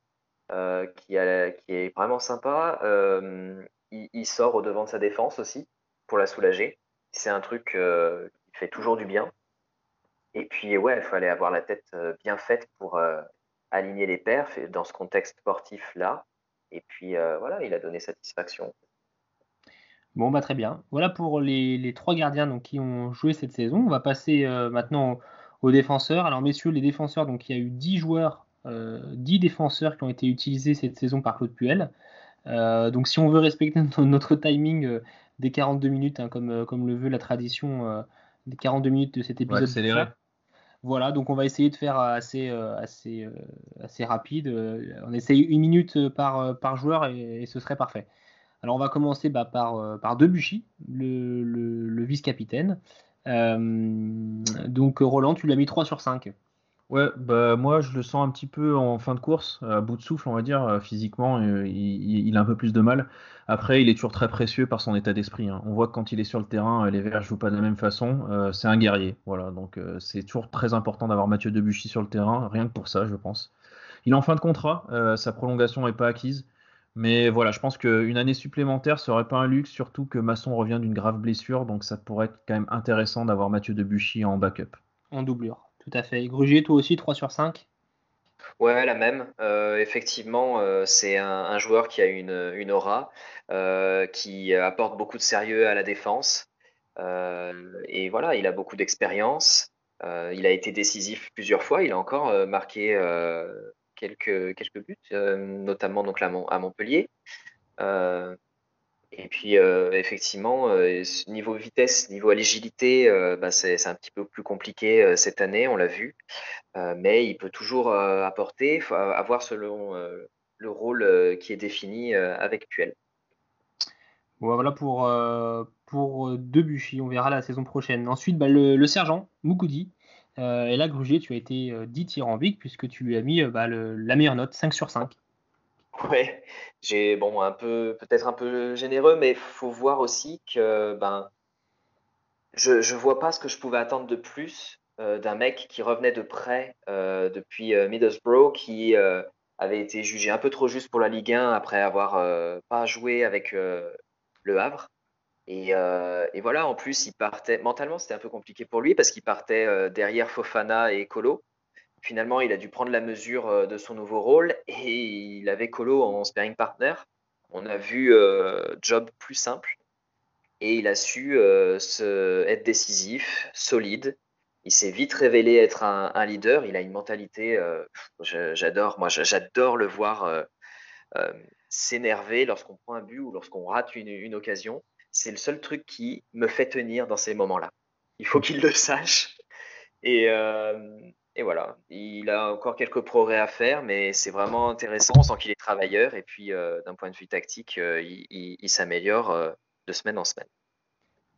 euh, qui, est vraiment sympa. Il, sort au devant de sa défense aussi pour la soulager. C'est un truc qui fait toujours du bien. Et puis, ouais, il fallait avoir la tête bien faite pour aligner les perfs dans ce contexte sportif là. Et puis, voilà, il a donné satisfaction. Bon, bah très bien. Voilà pour les, trois gardiens donc, qui ont joué cette saison. On va passer euh, maintenant aux défenseurs. Alors, messieurs, les défenseurs, donc il y a eu 10 joueurs, euh, 10 défenseurs qui ont été utilisés cette saison par Claude Puel. Euh, donc, si on veut respecter (laughs) notre timing euh, des 42 minutes, hein, comme, comme le veut la tradition des 42 minutes de cet épisode. Voilà, donc on va essayer de faire assez, assez, assez rapide. On essaye une minute par, joueur et ce serait parfait. Alors on va commencer bah, par, euh, par Debuchy, le, vice-capitaine. Euh, donc Roland, tu l'as mis 3 sur 5. Ouais, bah moi je le sens un petit peu en fin de course, à bout de souffle, on va dire, euh, physiquement, il, a un peu plus de mal. Après, il est toujours très précieux par son état d'esprit. Hein. On voit que quand il est sur le terrain, les Verts jouent pas de la même façon. c'est un guerrier, voilà. Donc c'est toujours très important d'avoir Mathieu Debuchy sur le terrain, rien que pour ça, je pense. Il est en fin de contrat, sa prolongation n'est pas acquise. Mais voilà, je pense qu'une année supplémentaire serait pas un luxe, surtout que Masson revient d'une grave blessure, donc ça pourrait être quand même intéressant d'avoir Mathieu Debuchy en backup. En doublure, tout à fait. Grugier, toi aussi, 3 sur 5 Ouais, la même. Euh, effectivement, euh, c'est un, joueur qui a une, aura, euh, qui apporte beaucoup de sérieux à la défense. et voilà, il a beaucoup d'expérience. il a été décisif plusieurs fois. Il a encore marqué quelques, buts, notamment donc à Montpellier. Euh, et puis, euh, effectivement, niveau vitesse, niveau agilité, bah, c'est un petit peu plus compliqué cette année, on l'a vu. mais il peut toujours apporter, avoir selon le rôle qui est défini avec Puel. Voilà pour, pour Debuchy, on verra la saison prochaine. Ensuite, bah, le, sergent, Moukoudi, euh, et là, Grugier, tu as été euh, dit tyrambique puisque tu lui as mis euh, bah, la meilleure note, 5 sur 5. (laughs) Ouais, j'ai bon un peu peut-être un peu généreux, mais faut voir aussi que ben je ne vois pas ce que je pouvais attendre de plus d'un mec qui revenait de près depuis Middlesbrough, qui avait été jugé un peu trop juste pour la Ligue 1 après avoir pas joué avec le Havre. Euh, et, voilà, en plus, il partait mentalement, c'était un peu compliqué pour lui parce qu'il partait euh, derrière Fofana et Colo. Finalement, il a dû prendre la mesure euh, de son nouveau rôle et il avait Colo en sparring partner. On a vu job plus simple et il a su se, être décisif, solide. Il s'est vite révélé être un, leader. Il a une mentalité, j'adore, moi j'adore le voir s'énerver lorsqu'on prend un but ou lorsqu'on rate une occasion c'est le seul truc qui me fait tenir dans ces moments-là. Il faut qu'il le sache. Euh, et, voilà, il a encore quelques progrès à faire, mais c'est vraiment intéressant. On sent qu'il est travailleur et puis euh, d'un point de vue tactique, euh, il, s'améliore de semaine en semaine.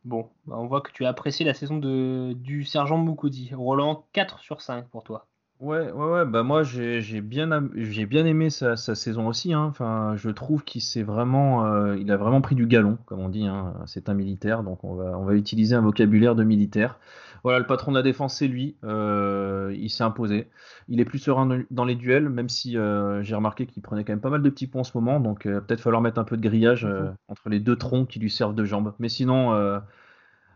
Bon, bah, on voit que tu as apprécié la saison de, du sergent Moukoudi. Roland, 4 sur 5 pour toi. Ouais, ouais, ouais, bah moi j'ai j'ai bien, am- j'ai bien aimé sa, sa saison aussi. hein. Enfin, je trouve qu'il s'est vraiment, euh, il a vraiment pris du galon, comme on dit. hein. C'est un militaire, donc on va, on va utiliser un vocabulaire de militaire. Voilà, le patron de la défense, c'est lui. Euh, il s'est imposé. Il est plus serein dans dans les duels, même si euh, j'ai remarqué qu'il prenait quand même pas mal de petits points en ce moment. Donc euh, peut-être falloir mettre un peu de grillage euh, entre les deux troncs qui lui servent de jambes. Mais sinon. euh,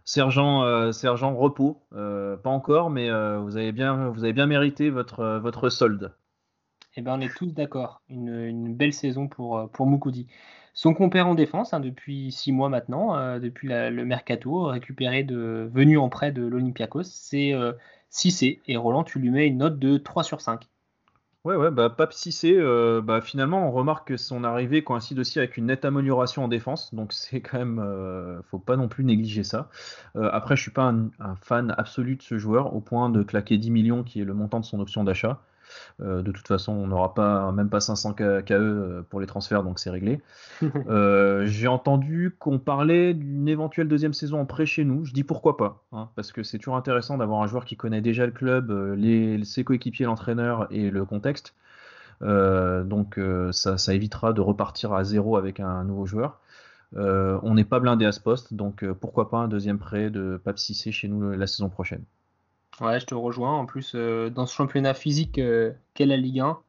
Sergent, euh, sergent repos, euh, pas encore, mais euh, vous avez bien, vous avez mérité votre, solde. Eh ben, on est tous d'accord. Une, belle saison pour, pour Moukoudi. Son compère en défense, hein, depuis 6 mois maintenant, depuis le mercato, récupéré de, venu en prêt de l'Olympiakos, c'est euh, Cissé. Et Roland, tu lui mets une note de 3 sur 5. Ouais, ouais, bah Pape Cissé, euh, bah finalement, on remarque que son arrivée coïncide aussi avec une nette amélioration en défense, donc (laughs) c'est quand même, euh, faut pas non plus négliger ça. Euh, après, je suis pas un, un fan absolu de ce joueur, au point de claquer 10 millions, qui est le montant de son option d'achat. Euh, de toute façon, on n'aura pas, même pas 500 K- KE euh, pour les transferts, donc c'est réglé. (laughs) Euh, j'ai entendu qu'on parlait d'une éventuelle deuxième saison en prêt chez nous. Je dis pourquoi pas, hein, parce que c'est toujours intéressant d'avoir un joueur qui connaît déjà le club, les, ses coéquipiers, l'entraîneur et le contexte. Euh, donc ça, ça évitera de repartir à zéro avec un nouveau joueur. On n'est pas blindé à ce poste, donc pourquoi pas un deuxième prêt de Pape Cissé chez nous la saison prochaine. Je te rejoins. En plus, euh, dans ce championnat physique euh, qu'est la Ligue 1,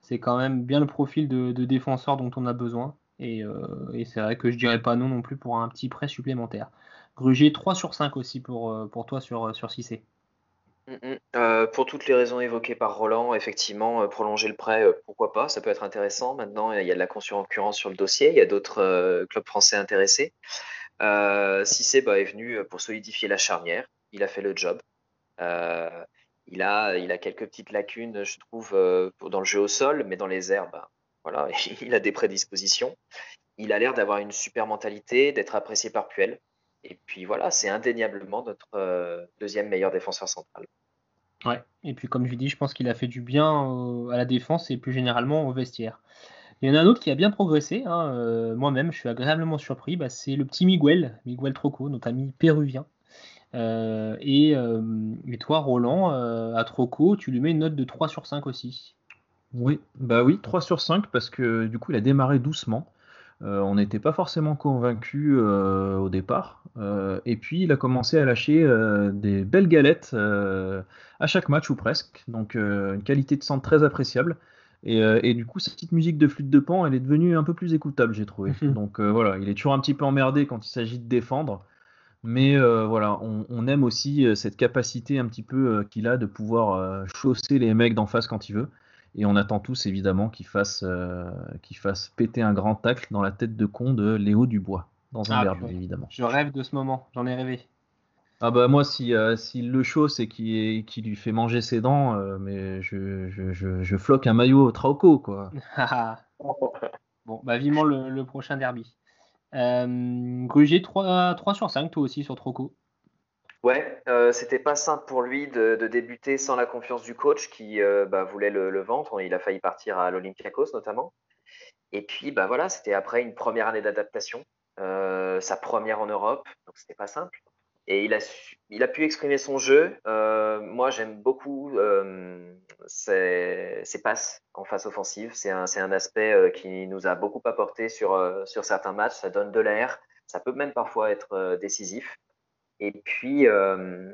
c'est quand même bien le profil de, défenseur dont on a besoin. Et, euh, et c'est vrai que je dirais pas non non plus pour un petit prêt supplémentaire. Gruger 3 sur 5 aussi pour, toi sur, sur. Mm, mm. Pour toutes les raisons évoquées par Roland, effectivement, prolonger le prêt, pourquoi pas, ça peut être intéressant. Maintenant, il y a de la concurrence sur le dossier, il y a d'autres clubs français intéressés. Euh, Cissé bah, est venu pour solidifier la charnière, il a fait le job. Euh, il a, quelques petites lacunes, je trouve, euh, dans le jeu au sol, mais dans les airs, bah, voilà, (laughs) il a des prédispositions. Il a l'air d'avoir une super mentalité, d'être apprécié par Puel. Et puis voilà, c'est indéniablement notre euh, deuxième meilleur défenseur central. Ouais. Et puis comme je dis, je pense qu'il a fait du bien à la défense et plus généralement au vestiaire. Il y en a un autre qui a bien progressé. hein, Moi-même, je suis agréablement surpris. Bah, c'est le petit Miguel, Miguel Troco, notre ami péruvien. Euh, et, euh, et toi, Roland, euh, à Troco, tu lui mets une note de 3 sur 5 aussi. Oui, bah oui, 3 sur 5 parce que du coup il a démarré doucement. On n'était pas forcément convaincus euh, au départ. Et puis il a commencé à lâcher des belles galettes à chaque match ou presque. Donc une qualité de centre très appréciable. Et, et du coup cette petite musique de flûte de pan, elle est devenue un peu plus écoutable, j'ai trouvé. (laughs) Donc voilà, il est toujours un petit peu emmerdé quand il s'agit de défendre. Mais euh, voilà, on, on aime aussi euh, cette capacité un petit peu euh, qu'il a de pouvoir chausser les mecs d'en face quand il veut. Et on attend tous évidemment qu'il fasse, péter un grand tacle dans la tête de con de Léo Dubois, dans un Ah, derby purée. évidemment. Je rêve de ce moment, j'en ai rêvé. Ah bah moi, si, euh, s'il le chausse et qu'il qu'il lui fait manger ses dents, euh, mais je, je, je, je floque un maillot Trauco, quoi. (laughs) bon, bah vivement le, le prochain derby. Euh, Gruger 3, 3 sur 5, toi aussi sur Troco. Ouais, euh, c'était pas simple pour lui de, débuter sans la confiance du coach qui euh, bah, voulait le, le vendre. Il a failli partir à l'Olympiakos notamment. Et puis bah voilà, c'était après une première année d'adaptation, euh, sa première en Europe, donc c'était pas simple. Et il a, pu exprimer son jeu. Euh, moi, j'aime beaucoup euh, ses, ses passes en face offensive. C'est un, aspect euh, qui nous a beaucoup apporté sur, certains matchs. Ça donne de l'air. Ça peut même parfois être décisif. Et puis,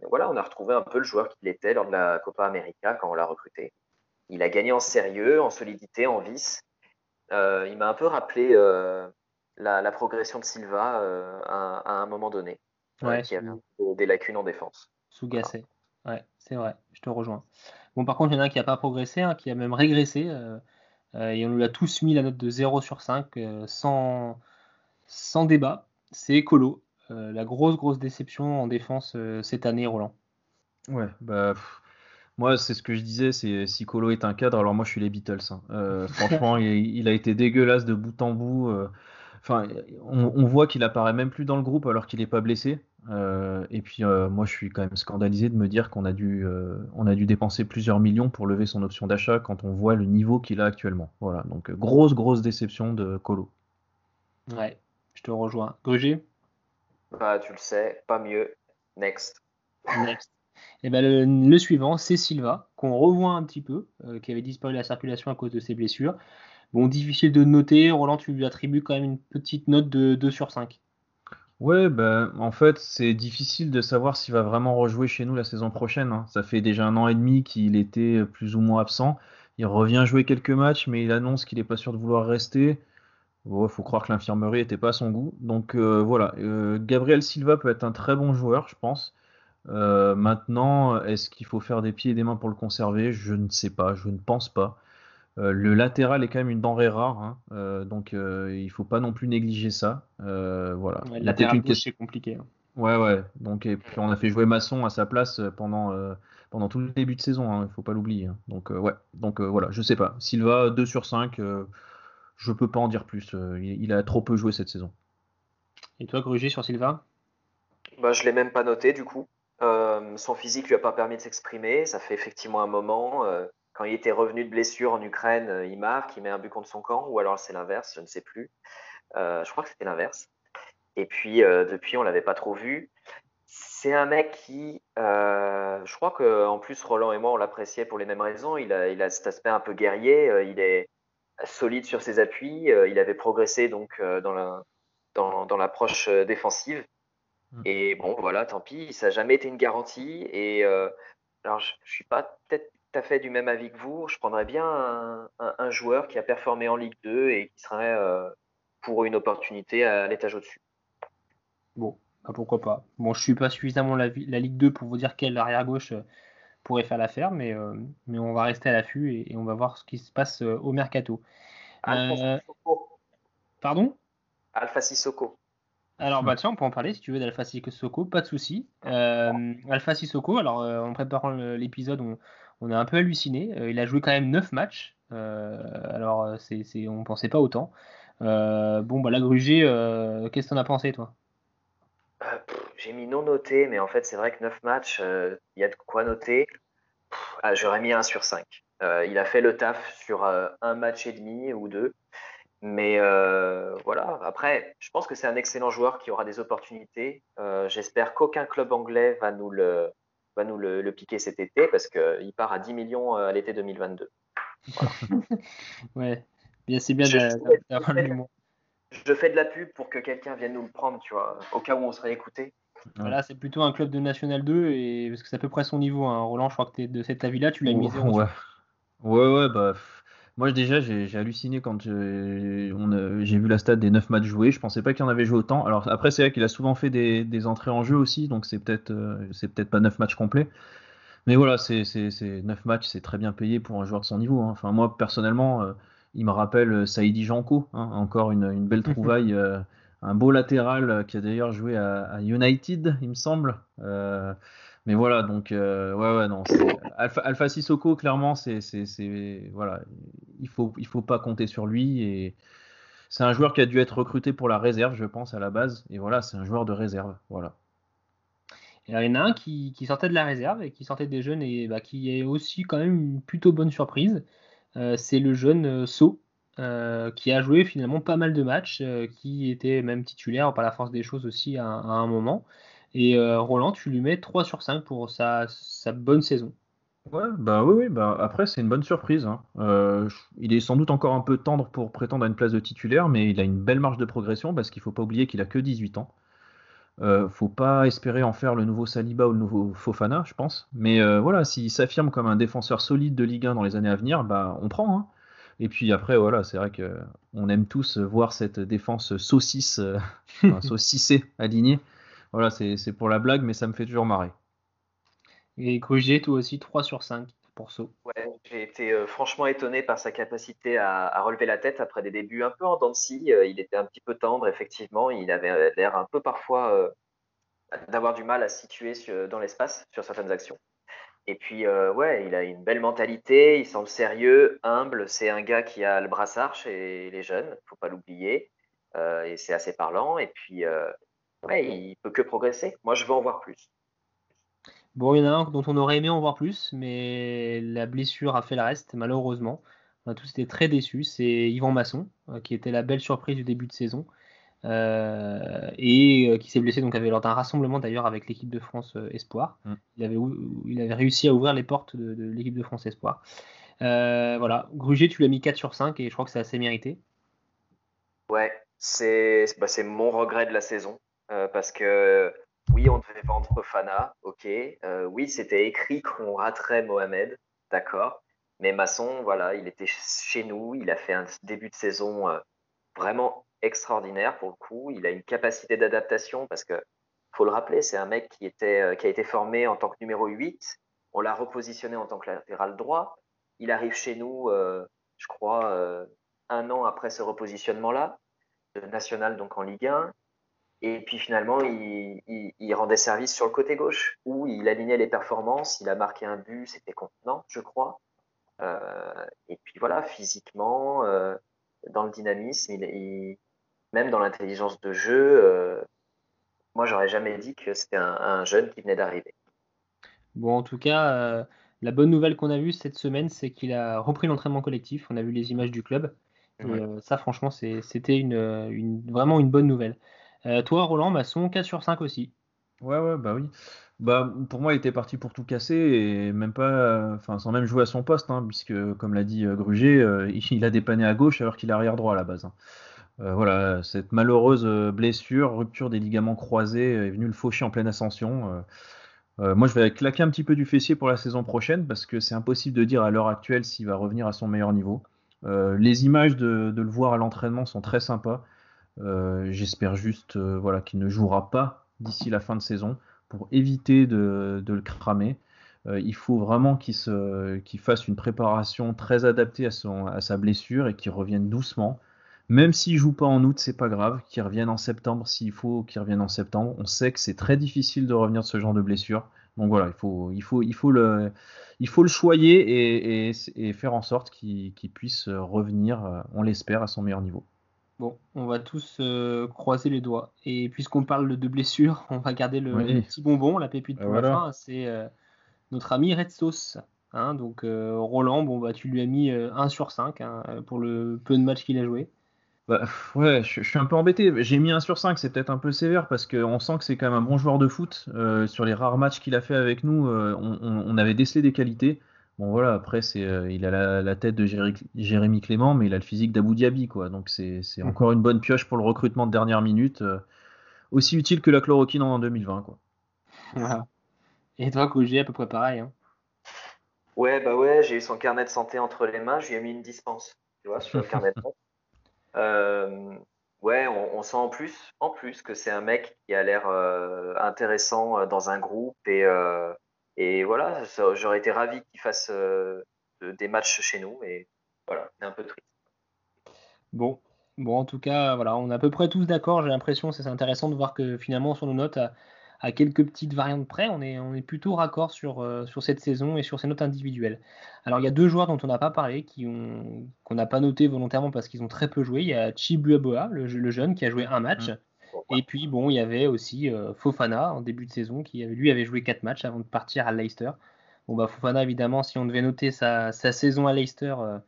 voilà, on a retrouvé un peu le joueur qu'il était lors de la Copa América quand on l'a recruté. Il a gagné en sérieux, en solidité, en vice. Il m'a un peu rappelé la, progression de Silva à, un moment donné, Ouais, qui avait des lacunes en défense. Sous Gasset. Ouais, c'est vrai, je te rejoins. Bon, par contre, il y en a un qui n'a pas progressé, hein, qui a même régressé. euh, euh, et on lui a tous mis la note de 0 sur 5, euh, sans, sans débat. C'est Colo. Euh, la grosse, grosse déception en défense euh, cette année, Roland. Ouais, bah pff, moi c'est ce que je disais, c'est si Colo est un cadre, alors moi je suis les Beatles. hein. Euh, (laughs) franchement, il, il a été dégueulasse de bout en bout. Enfin, on, on voit qu'il apparaît même plus dans le groupe alors qu'il n'est pas blessé. Euh, et puis euh, moi je suis quand même scandalisé de me dire qu'on a dû, euh, on a dû dépenser plusieurs millions pour lever son option d'achat quand on voit le niveau qu'il a actuellement. Voilà, donc grosse grosse déception de Colo. Ouais, je te rejoins. Gruger Bah, tu le sais, pas mieux. Next. Next. Et ben le, le suivant, c'est Silva, qu'on revoit un petit peu, euh, qui avait disparu de la circulation à cause de ses blessures. Bon, difficile de noter. Roland, tu lui attribues quand même une petite note de 2 sur 5. Ouais, ben, en fait, c'est difficile de savoir s'il va vraiment rejouer chez nous la saison prochaine. hein. Ça fait déjà un an et demi qu'il était plus ou moins absent. Il revient jouer quelques matchs, mais il annonce qu'il n'est pas sûr de vouloir rester. Il faut croire que l'infirmerie n'était pas à son goût. Donc euh, voilà, Euh, Gabriel Silva peut être un très bon joueur, je pense. Euh, maintenant, est-ce qu'il faut faire des pieds et des mains pour le conserver? Je ne sais pas, je ne pense pas. Euh, le latéral est quand même une denrée rare, hein. Euh, donc euh, il faut pas non plus négliger ça. Euh, voilà. Ouais, la une question. c'est compliqué. hein. Ouais, ouais. Donc, et puis on a fait jouer Masson à sa place pendant, euh, pendant tout le début de saison, hein, il faut pas l'oublier. hein. Donc, euh, ouais. Donc, euh, voilà, je sais pas. Silva, 2 sur 5, euh, je peux pas en dire plus. euh, il, il a trop peu joué cette saison. Et toi, Gruger sur Silva? Bah, je l'ai même pas noté du coup. Euh, son physique lui a pas permis de s'exprimer. Ça fait effectivement un moment. Quand il était revenu de blessure en Ukraine, euh, il marque, il met un but contre son camp, ou alors c'est l'inverse, je ne sais plus. Euh, je crois que c'était l'inverse. Et puis euh, depuis, on l'avait pas trop vu. C'est un mec qui, euh, je crois que en plus Roland et moi on l'appréciait pour les mêmes raisons. Il a, il a cet aspect un peu guerrier. il est solide sur ses appuis. il avait progressé donc dans la dans, dans l'approche défensive. Mm. Et bon, voilà, tant pis, ça n'a jamais été une garantie. Et euh, alors, je ne suis pas peut-être à fait du même avis que vous. Je prendrais bien un, un- un joueur qui a performé en Ligue 2 et qui serait euh, pour une opportunité à l'étage au-dessus. Bon, bah, pourquoi pas. Bon, je suis pas suffisamment la, Ligue 2 pour vous dire quel arrière-gauche euh, pourrait faire l'affaire, mais, euh, mais on va rester à l'affût et, et on va voir ce qui se passe euh, au mercato. Alpha Sissoko. Pardon? Alpha Sissoko. Alors, bah, tiens, on peut en parler si tu veux d'Alpha Sissoko, pas de souci. Alpha Sissoko, alors en préparant l'épisode, on, on a un peu halluciné. Euh, il a joué quand même 9 matchs. Euh, alors, euh, on pensait pas autant. Bon, bah, la Grugé, euh, qu'est-ce que t'en as pensé, toi? J'ai mis non noté, mais en fait, c'est vrai que 9 matchs, il y a de quoi noter. Ah, J'aurais mis 1 sur 5. Euh, il a fait le taf sur un match et demi ou deux. Mais voilà, après, je pense que c'est un excellent joueur qui aura des opportunités. J'espère qu'aucun club anglais va nous le, va nous le, le piquer cet été parce qu'il part à 10 millions euh, à l'été 2022. (laughs) Ouais, bien, c'est bien Je- d'a- je- d'avoir. Je fais de la pub pour que quelqu'un vienne nous le prendre, tu vois, au cas où on serait écouté. Voilà, c'est plutôt un club de National 2, et, parce que c'est à peu près son niveau. hein. Roland, je crois que tu es de cet avis-là, tu l'as mis zéro sur Ouais, ouais, ouais, bah. Moi, déjà, j'ai halluciné quand j'ai vu la stat des 9 matchs joués. Je pensais pas qu'il en avait joué autant. Alors, après, c'est vrai qu'il a souvent fait des, des entrées en jeu aussi, donc c'est peut-être euh, c'est peut-être pas 9 matchs complets. Mais voilà, c'est c'est- c'est 9 matchs, c'est très bien payé pour un joueur de son niveau. hein. Enfin, moi, personnellement, euh, il me rappelle euh, Saïdi Janko, hein, encore une, une belle trouvaille. (laughs) euh, un beau latéral qui a d'ailleurs joué à, à United, il me semble. Euh, mais voilà, donc, euh, ouais, ouais, non. Alpha, Alpha Sissoko, clairement, c'est, voilà, il faut, il faut pas compter sur lui. Et c'est un joueur qui a dû être recruté pour la réserve, je pense, à la base. Et voilà, c'est un joueur de réserve. Voilà. Il y en a un qui, sortait de la réserve et qui sortait des jeunes et bah, qui est aussi quand même une plutôt bonne surprise. Euh, c'est le jeune euh, So, qui a joué finalement pas mal de matchs, qui était même titulaire par la force des choses aussi à un moment. Et euh, Roland, tu lui mets 3 sur 5 pour sa, bonne saison. Ouais, bah oui, bah après c'est une bonne surprise. hein. Euh, il est sans doute encore un peu tendre pour prétendre à une place de titulaire, mais il a une belle marge de progression parce qu'il faut pas oublier qu'il a que 18 ans. Euh, faut pas espérer en faire le nouveau Saliba ou le nouveau Fofana, je pense. Mais euh, voilà, s'il s'affirme comme un défenseur solide de Ligue 1 dans les années à venir, bah on prend. hein. Et puis après, voilà, c'est vrai que on aime tous voir cette défense saucisse, euh, (laughs) saucissée, alignée. Voilà, c'est pour la blague, mais ça me fait toujours marrer. Et Grugier, toi aussi 3 sur 5 pour So. Ouais, j'ai été euh, franchement étonné par sa capacité à, à relever la tête après des débuts un peu en dents de scie. Euh, il était un petit peu tendre, effectivement. Il avait euh, l'air un peu parfois euh, d'avoir du mal à se situer sur- dans l'espace sur certaines actions. Et puis, euh, ouais, il a une belle mentalité, il semble sérieux, humble. C'est un gars qui a le brassard chez les jeunes, faut pas l'oublier. Euh, et c'est assez parlant. Et puis, euh, ouais, il peut que progresser. Moi, je veux en voir plus. Bon, il y en a un dont on aurait aimé en voir plus, mais la blessure a fait le reste, malheureusement. On a tous été très déçus. C'est Yvan Masson, euh, qui était la belle surprise du début de saison. euh, et euh, qui s'est blessé donc avait lors d'un rassemblement d'ailleurs avec l'équipe de France euh, Espoir. Mm. Il, avait, il avait réussi à ouvrir les portes de, de l'équipe de France Espoir. Euh, voilà, Gruget, tu l'as mis 4 sur 5 et je crois que c'est assez mérité. Ouais, c'est bah, c'est mon regret de la saison. Euh, parce que oui, on devait vendre Fofana, ok. Euh, oui, c'était écrit qu'on raterait Mohamed, d'accord. Mais Masson, voilà, il était chez nous, il a fait un début de saison euh, vraiment extraordinaire pour le coup. Il a une capacité d'adaptation parce que, faut le rappeler, c'est un mec qui, euh, a été formé en tant que numéro 8. On l'a repositionné en tant que latéral droit. Il arrive chez nous, euh, je crois, euh, un an après ce repositionnement-là, de national donc en Ligue 1. Et puis finalement, il, il- il rendait service sur le côté gauche, où il alignait les performances. Il a marqué un but, c'était contenant, je crois. Euh, et puis voilà, physiquement, euh, dans le dynamisme, il, il- même dans l'intelligence de jeu, euh, moi j'aurais jamais dit que c'était un, un jeune qui venait d'arriver. Bon, en tout cas, euh, la bonne nouvelle qu'on a vue cette semaine, c'est qu'il a repris l'entraînement collectif. On a vu les images du club. Et ça, franchement, c'était une, une- vraiment une bonne nouvelle. Euh, toi, Roland, Masson, 4 sur 5 aussi. Ouais, ouais, bah oui. Bah, pour moi, il était parti pour tout casser et même pas, enfin, sans même jouer à son poste, hein, puisque, comme l'a dit euh, Gruget, euh, il, a dépanné à gauche alors qu'il est arrière droit à la base. hein. Voilà, cette malheureuse blessure, rupture des ligaments croisés, est venue le faucher en pleine ascension. Moi, je vais claquer un petit peu du fessier pour la saison prochaine parce que c'est impossible de dire à l'heure actuelle s'il va revenir à son meilleur niveau. Les images de le voir à l'entraînement sont très sympas. Euh, J'espère juste euh, voilà, qu'il ne jouera pas d'ici la fin de saison pour éviter de, le cramer. Euh, il faut vraiment qu'il se- qu'il fasse une préparation très adaptée à, sa blessure et qu'il revienne doucement. Même s'il joue pas en août, c'est pas grave. Qu'il revienne en septembre, s'il faut qu'il revienne en septembre. On sait que c'est très difficile de revenir de ce genre de blessure. Donc voilà, il faut, il faut, il faut le, il faut le choyer et, faire en sorte qu'il puisse revenir, on l'espère, à son meilleur niveau. Bon, on va tous euh, croiser les doigts. Et puisqu'on parle de blessures, (laughs) on va garder le, Oui. le petit bonbon, la pépite Ah, pour la fin. C'est euh, notre ami Red Sauce. Hein, donc euh, Roland, bon, bah, tu lui as mis euh, 1 sur 5 hein, pour le peu de matchs qu'il a joué. Bah, ouais, je, je suis un peu embêté. J'ai mis 1 sur 5, c'est peut-être un peu sévère parce qu'on sent que c'est quand même un bon joueur de foot. Sur les rares matchs qu'il a fait avec nous, on, on- on avait décelé des qualités. Bon voilà, après c'est, euh, il a la, la tête de Jérémy Clément, mais il a le physique d'Abou Diaby, quoi. Donc c'est c'est Mm. encore une bonne pioche pour le recrutement de dernière minute, euh, aussi utile que la chloroquine en 2020, quoi. Voilà. Et toi, Kojé, à peu près pareil. hein. Ouais, bah ouais, j'ai eu son carnet de santé entre les mains, je lui ai mis une dispense, tu vois, sur le carnet de santé. (laughs) Euh, ouais, on, on sent en plus, en plus que c'est un mec qui a l'air euh, intéressant euh, dans un groupe et, euh, et voilà, j'aurais été ravi qu'il fasse euh, de- des matchs chez nous et voilà, c'est un peu triste. Bon, bon, en tout cas, voilà, on est à peu près tous d'accord. J'ai l'impression, c'est c'est intéressant de voir que finalement, sur nos notes, à, à quelques petites variantes près, on est, on est plutôt raccord sur, euh, sur cette saison et sur ces notes individuelles. Alors, il y a deux joueurs dont on n'a pas parlé, qui ont, qu'on n'a pas noté volontairement parce qu'ils ont très peu joué. Il y a Chibuaboa, le, le jeune, qui a joué un match. Et puis, bon, il y avait aussi euh, Fofana en début de saison, qui avait, lui avait joué quatre matchs avant de partir à Leicester. Bon, bah, Fofana, évidemment, si on devait noter sa, sa saison à Leicester, euh,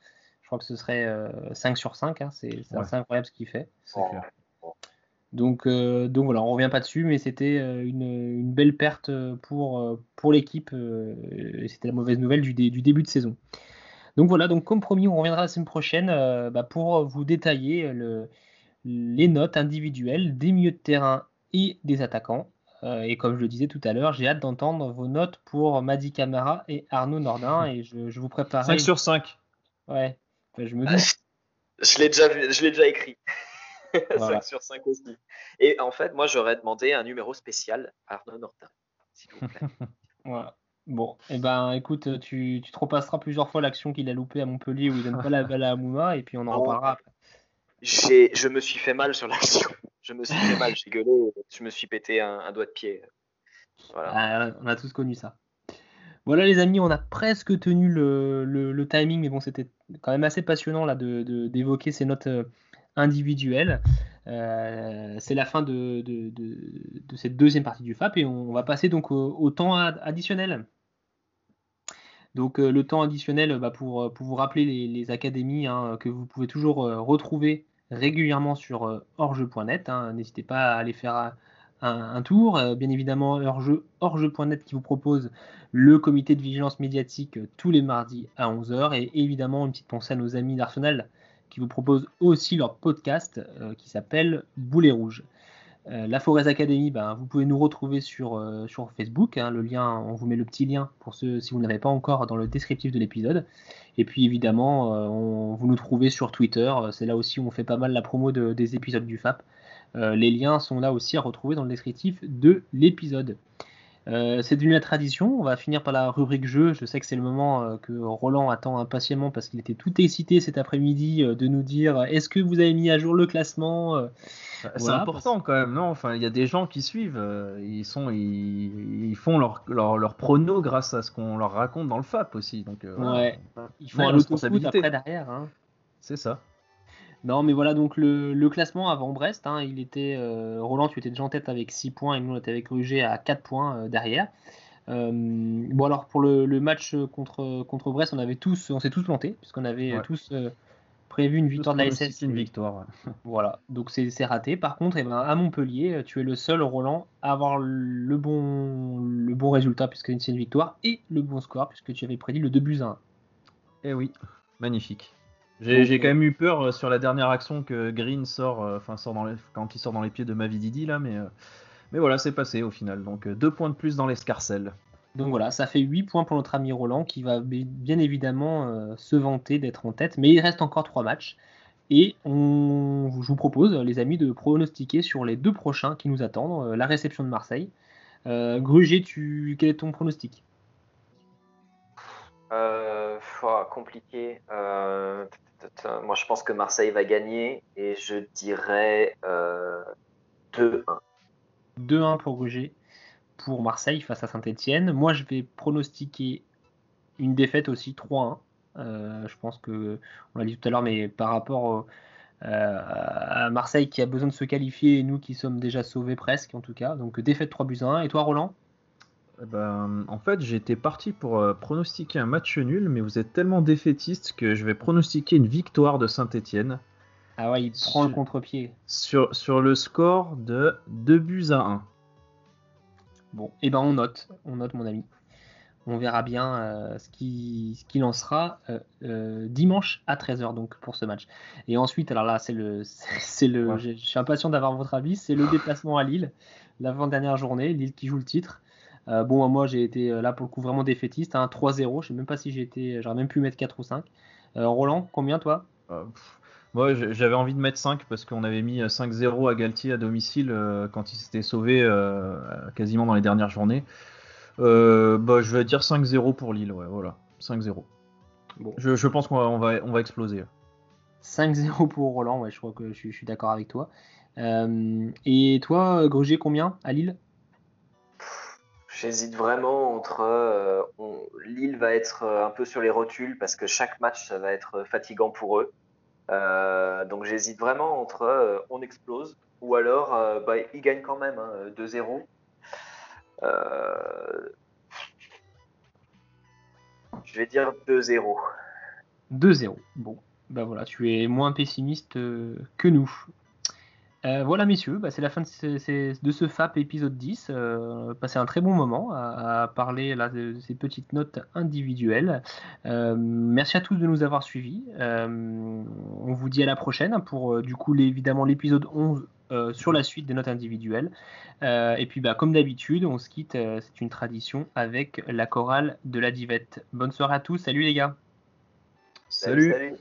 je crois que ce serait euh, 5 sur 5. hein, c'est c'est Ouais. assez incroyable ce qu'il fait. Clair. Donc, euh, donc voilà, on revient pas dessus, mais c'était une, une belle perte pour, pour l'équipe. euh, et c'était la mauvaise nouvelle du, dé- du début de saison. Donc voilà, donc comme promis, on reviendra la semaine prochaine euh, bah, pour vous détailler le, les notes individuelles des milieux de terrain et des attaquants. Euh, et comme je le disais tout à l'heure, j'ai hâte d'entendre vos notes pour Madi Camara et Arnaud Nordin. Et je, je vous prépare. 5 sur 5. Ouais, Enfin, je me Ah, doute. Je l'ai déjà, vu- je l'ai déjà écrit. (laughs) Voilà. 5 sur 5 aussi. Et en fait, moi, j'aurais demandé un numéro spécial à Arnaud Nortin, s'il vous plaît. (laughs) Voilà. Bon, et ben écoute, tu, tu te repasseras plusieurs fois l'action qu'il a loupée à Montpellier où il donne pas la balle à Amouma et puis on en Oh. reparlera après. Je me suis fait mal sur l'action. Je me suis fait mal, j'ai gueulé, je me suis pété un, doigt de pied. Voilà. Ah, on a tous connu ça. Voilà les amis, on a presque tenu le, timing, mais bon, c'était quand même assez passionnant là de, de- d'évoquer ces notes euh, individuelles. Euh, c'est la fin de, de- de- de cette deuxième partie du FAP et on, va passer donc au, temps ad- additionnel. Donc euh, le temps additionnel bah, pour, pour vous rappeler les, académies hein, que vous pouvez toujours retrouver régulièrement sur euh, orge.net. hein. N'hésitez pas à aller faire un, tour. Euh, bien évidemment, orge- orge.net qui vous propose le comité de vigilance médiatique euh, tous les mardis à 11h. Et évidemment, une petite pensée à nos amis d'Arsenal qui vous proposent aussi leur podcast euh, qui s'appelle Boulet Rouge. Euh, la Forez Academy, ben, vous pouvez nous retrouver sur, euh, Facebook. hein. le lien, on vous met le petit lien pour ceux si vous ne l'avez pas encore dans le descriptif de l'épisode. Et puis évidemment, euh, vous nous trouvez sur Twitter. C'est là aussi où on fait pas mal la promo de- des épisodes du FAP. Les liens sont là aussi à retrouver dans le descriptif de l'épisode. Euh, c'est devenu la tradition. On va finir par la rubrique jeu. Je sais que c'est le moment euh, que Roland attend impatiemment parce qu'il était tout excité cet après-midi euh, de nous dire est-ce que vous avez mis à jour le classement Euh, C'est voilà, important quand même, non? Enfin, il y a des gens qui suivent, ils sont, ils, ils font leur, leur, leur prono grâce à ce qu'on leur raconte dans le FAP aussi. Donc. Ouais. Ils font un après derrière. hein. C'est ça. Non, mais voilà, donc le, le classement avant Brest, hein, il était. euh, Roland, tu étais déjà en tête avec 6 points et nous, on était avec Ruger à 4 points euh, derrière. Euh, bon, alors pour le, le match contre, contre Brest, on avait tous, on s'est tous plantés, puisqu'on avait Ouais. tous prévu une victoire de la SS. C'est une victoire. ouais. (laughs) Voilà, donc c'est c'est raté. Par contre, eh ben, à Montpellier, tu es le seul, Roland, à avoir le bon, le bon résultat, puisque c'est une victoire, et le bon score, puisque tu avais prédit le 2 buts à 1. Eh oui, magnifique. J'ai quand euh, même eu peur euh, sur la dernière action que Green sort, euh, enfin sort dans les- quand il sort dans les pieds de Mavididi là, mais, euh, mais voilà, c'est passé au final. Donc euh, deux points de plus dans l'escarcelle. Donc voilà, ça fait 8 points pour notre ami Roland qui va bi- bien évidemment euh, se vanter d'être en tête, mais il reste encore 3 matchs. Et on, je vous propose, les amis, de pronostiquer sur les deux prochains qui nous attendent, euh, la réception de Marseille. Euh, Gruger, tu, quel est ton pronostic? Euh, ouah, compliqué. Moi, je pense que Marseille va gagner et je dirais euh, 2-1. 2-1 pour Gruger, pour Marseille face à Saint-Etienne. Moi, je vais pronostiquer une défaite aussi, 3-1. Euh, je pense que, on l'a dit tout à l'heure, mais par rapport euh, à Marseille qui a besoin de se qualifier et nous qui sommes déjà sauvés presque en tout cas. Donc défaite 3 buts à 1. Et toi, Roland? Ben, en fait, j'étais parti pour euh, pronostiquer un match nul, mais vous êtes tellement défaitiste que je vais pronostiquer une victoire de Saint-Etienne Ah ouais, il prend le contre-pied. sur, sur le score de 2 buts à 1. Bon, et ben on note, on note mon ami. On verra bien euh, ce qui ce qu'il en sera euh, euh, dimanche à 13h donc pour ce match. Et ensuite, alors là, c'est le (laughs) c'est le Ouais. je suis impatient d'avoir votre avis, c'est le (laughs) déplacement à Lille, l'avant-dernière journée, Lille qui joue le titre. Euh, bon, moi j'ai été euh, là pour le coup vraiment défaitiste, hein, 3-0, je sais même pas si été j'aurais même pu mettre 4 ou 5. Euh, Roland, combien toi? Moi, j'avais envie de mettre 5 parce qu'on avait mis euh, 5-0 à Galtier à domicile quand il s'était sauvé quasiment dans les dernières journées. Bah, je vais dire 5-0 pour Lille, ouais, voilà. 5-0. Bon. Je, je pense qu'on va, on va, on va exploser. 5-0 pour Roland, ouais, je crois que je, suis- je suis d'accord avec toi. Euh, et toi, Gruger, combien à Lille? J'hésite vraiment entre. euh, Lille va être euh, un peu sur les rotules parce que chaque match, ça va être fatigant pour eux. Euh, donc j'hésite vraiment entre on explose ou alors bah, ils gagnent quand même hein, 2-0. Euh, je vais dire 2-0. 2-0. Bon, bah voilà, tu es moins pessimiste que nous. Euh, voilà, messieurs, bah, c'est la fin de ce, c'est- de ce FAP épisode 10. Euh, passé un très bon moment à, à parler là, de, ces petites notes individuelles. Euh, merci à tous de nous avoir suivis. Euh, on vous dit à la prochaine pour du coup évidemment l'épisode 11 euh, sur la suite des notes individuelles. Euh, et puis bah, comme d'habitude, on se quitte, euh, c'est une tradition, avec la chorale de la divette. Bonne soirée à tous, salut les gars Salut. salut.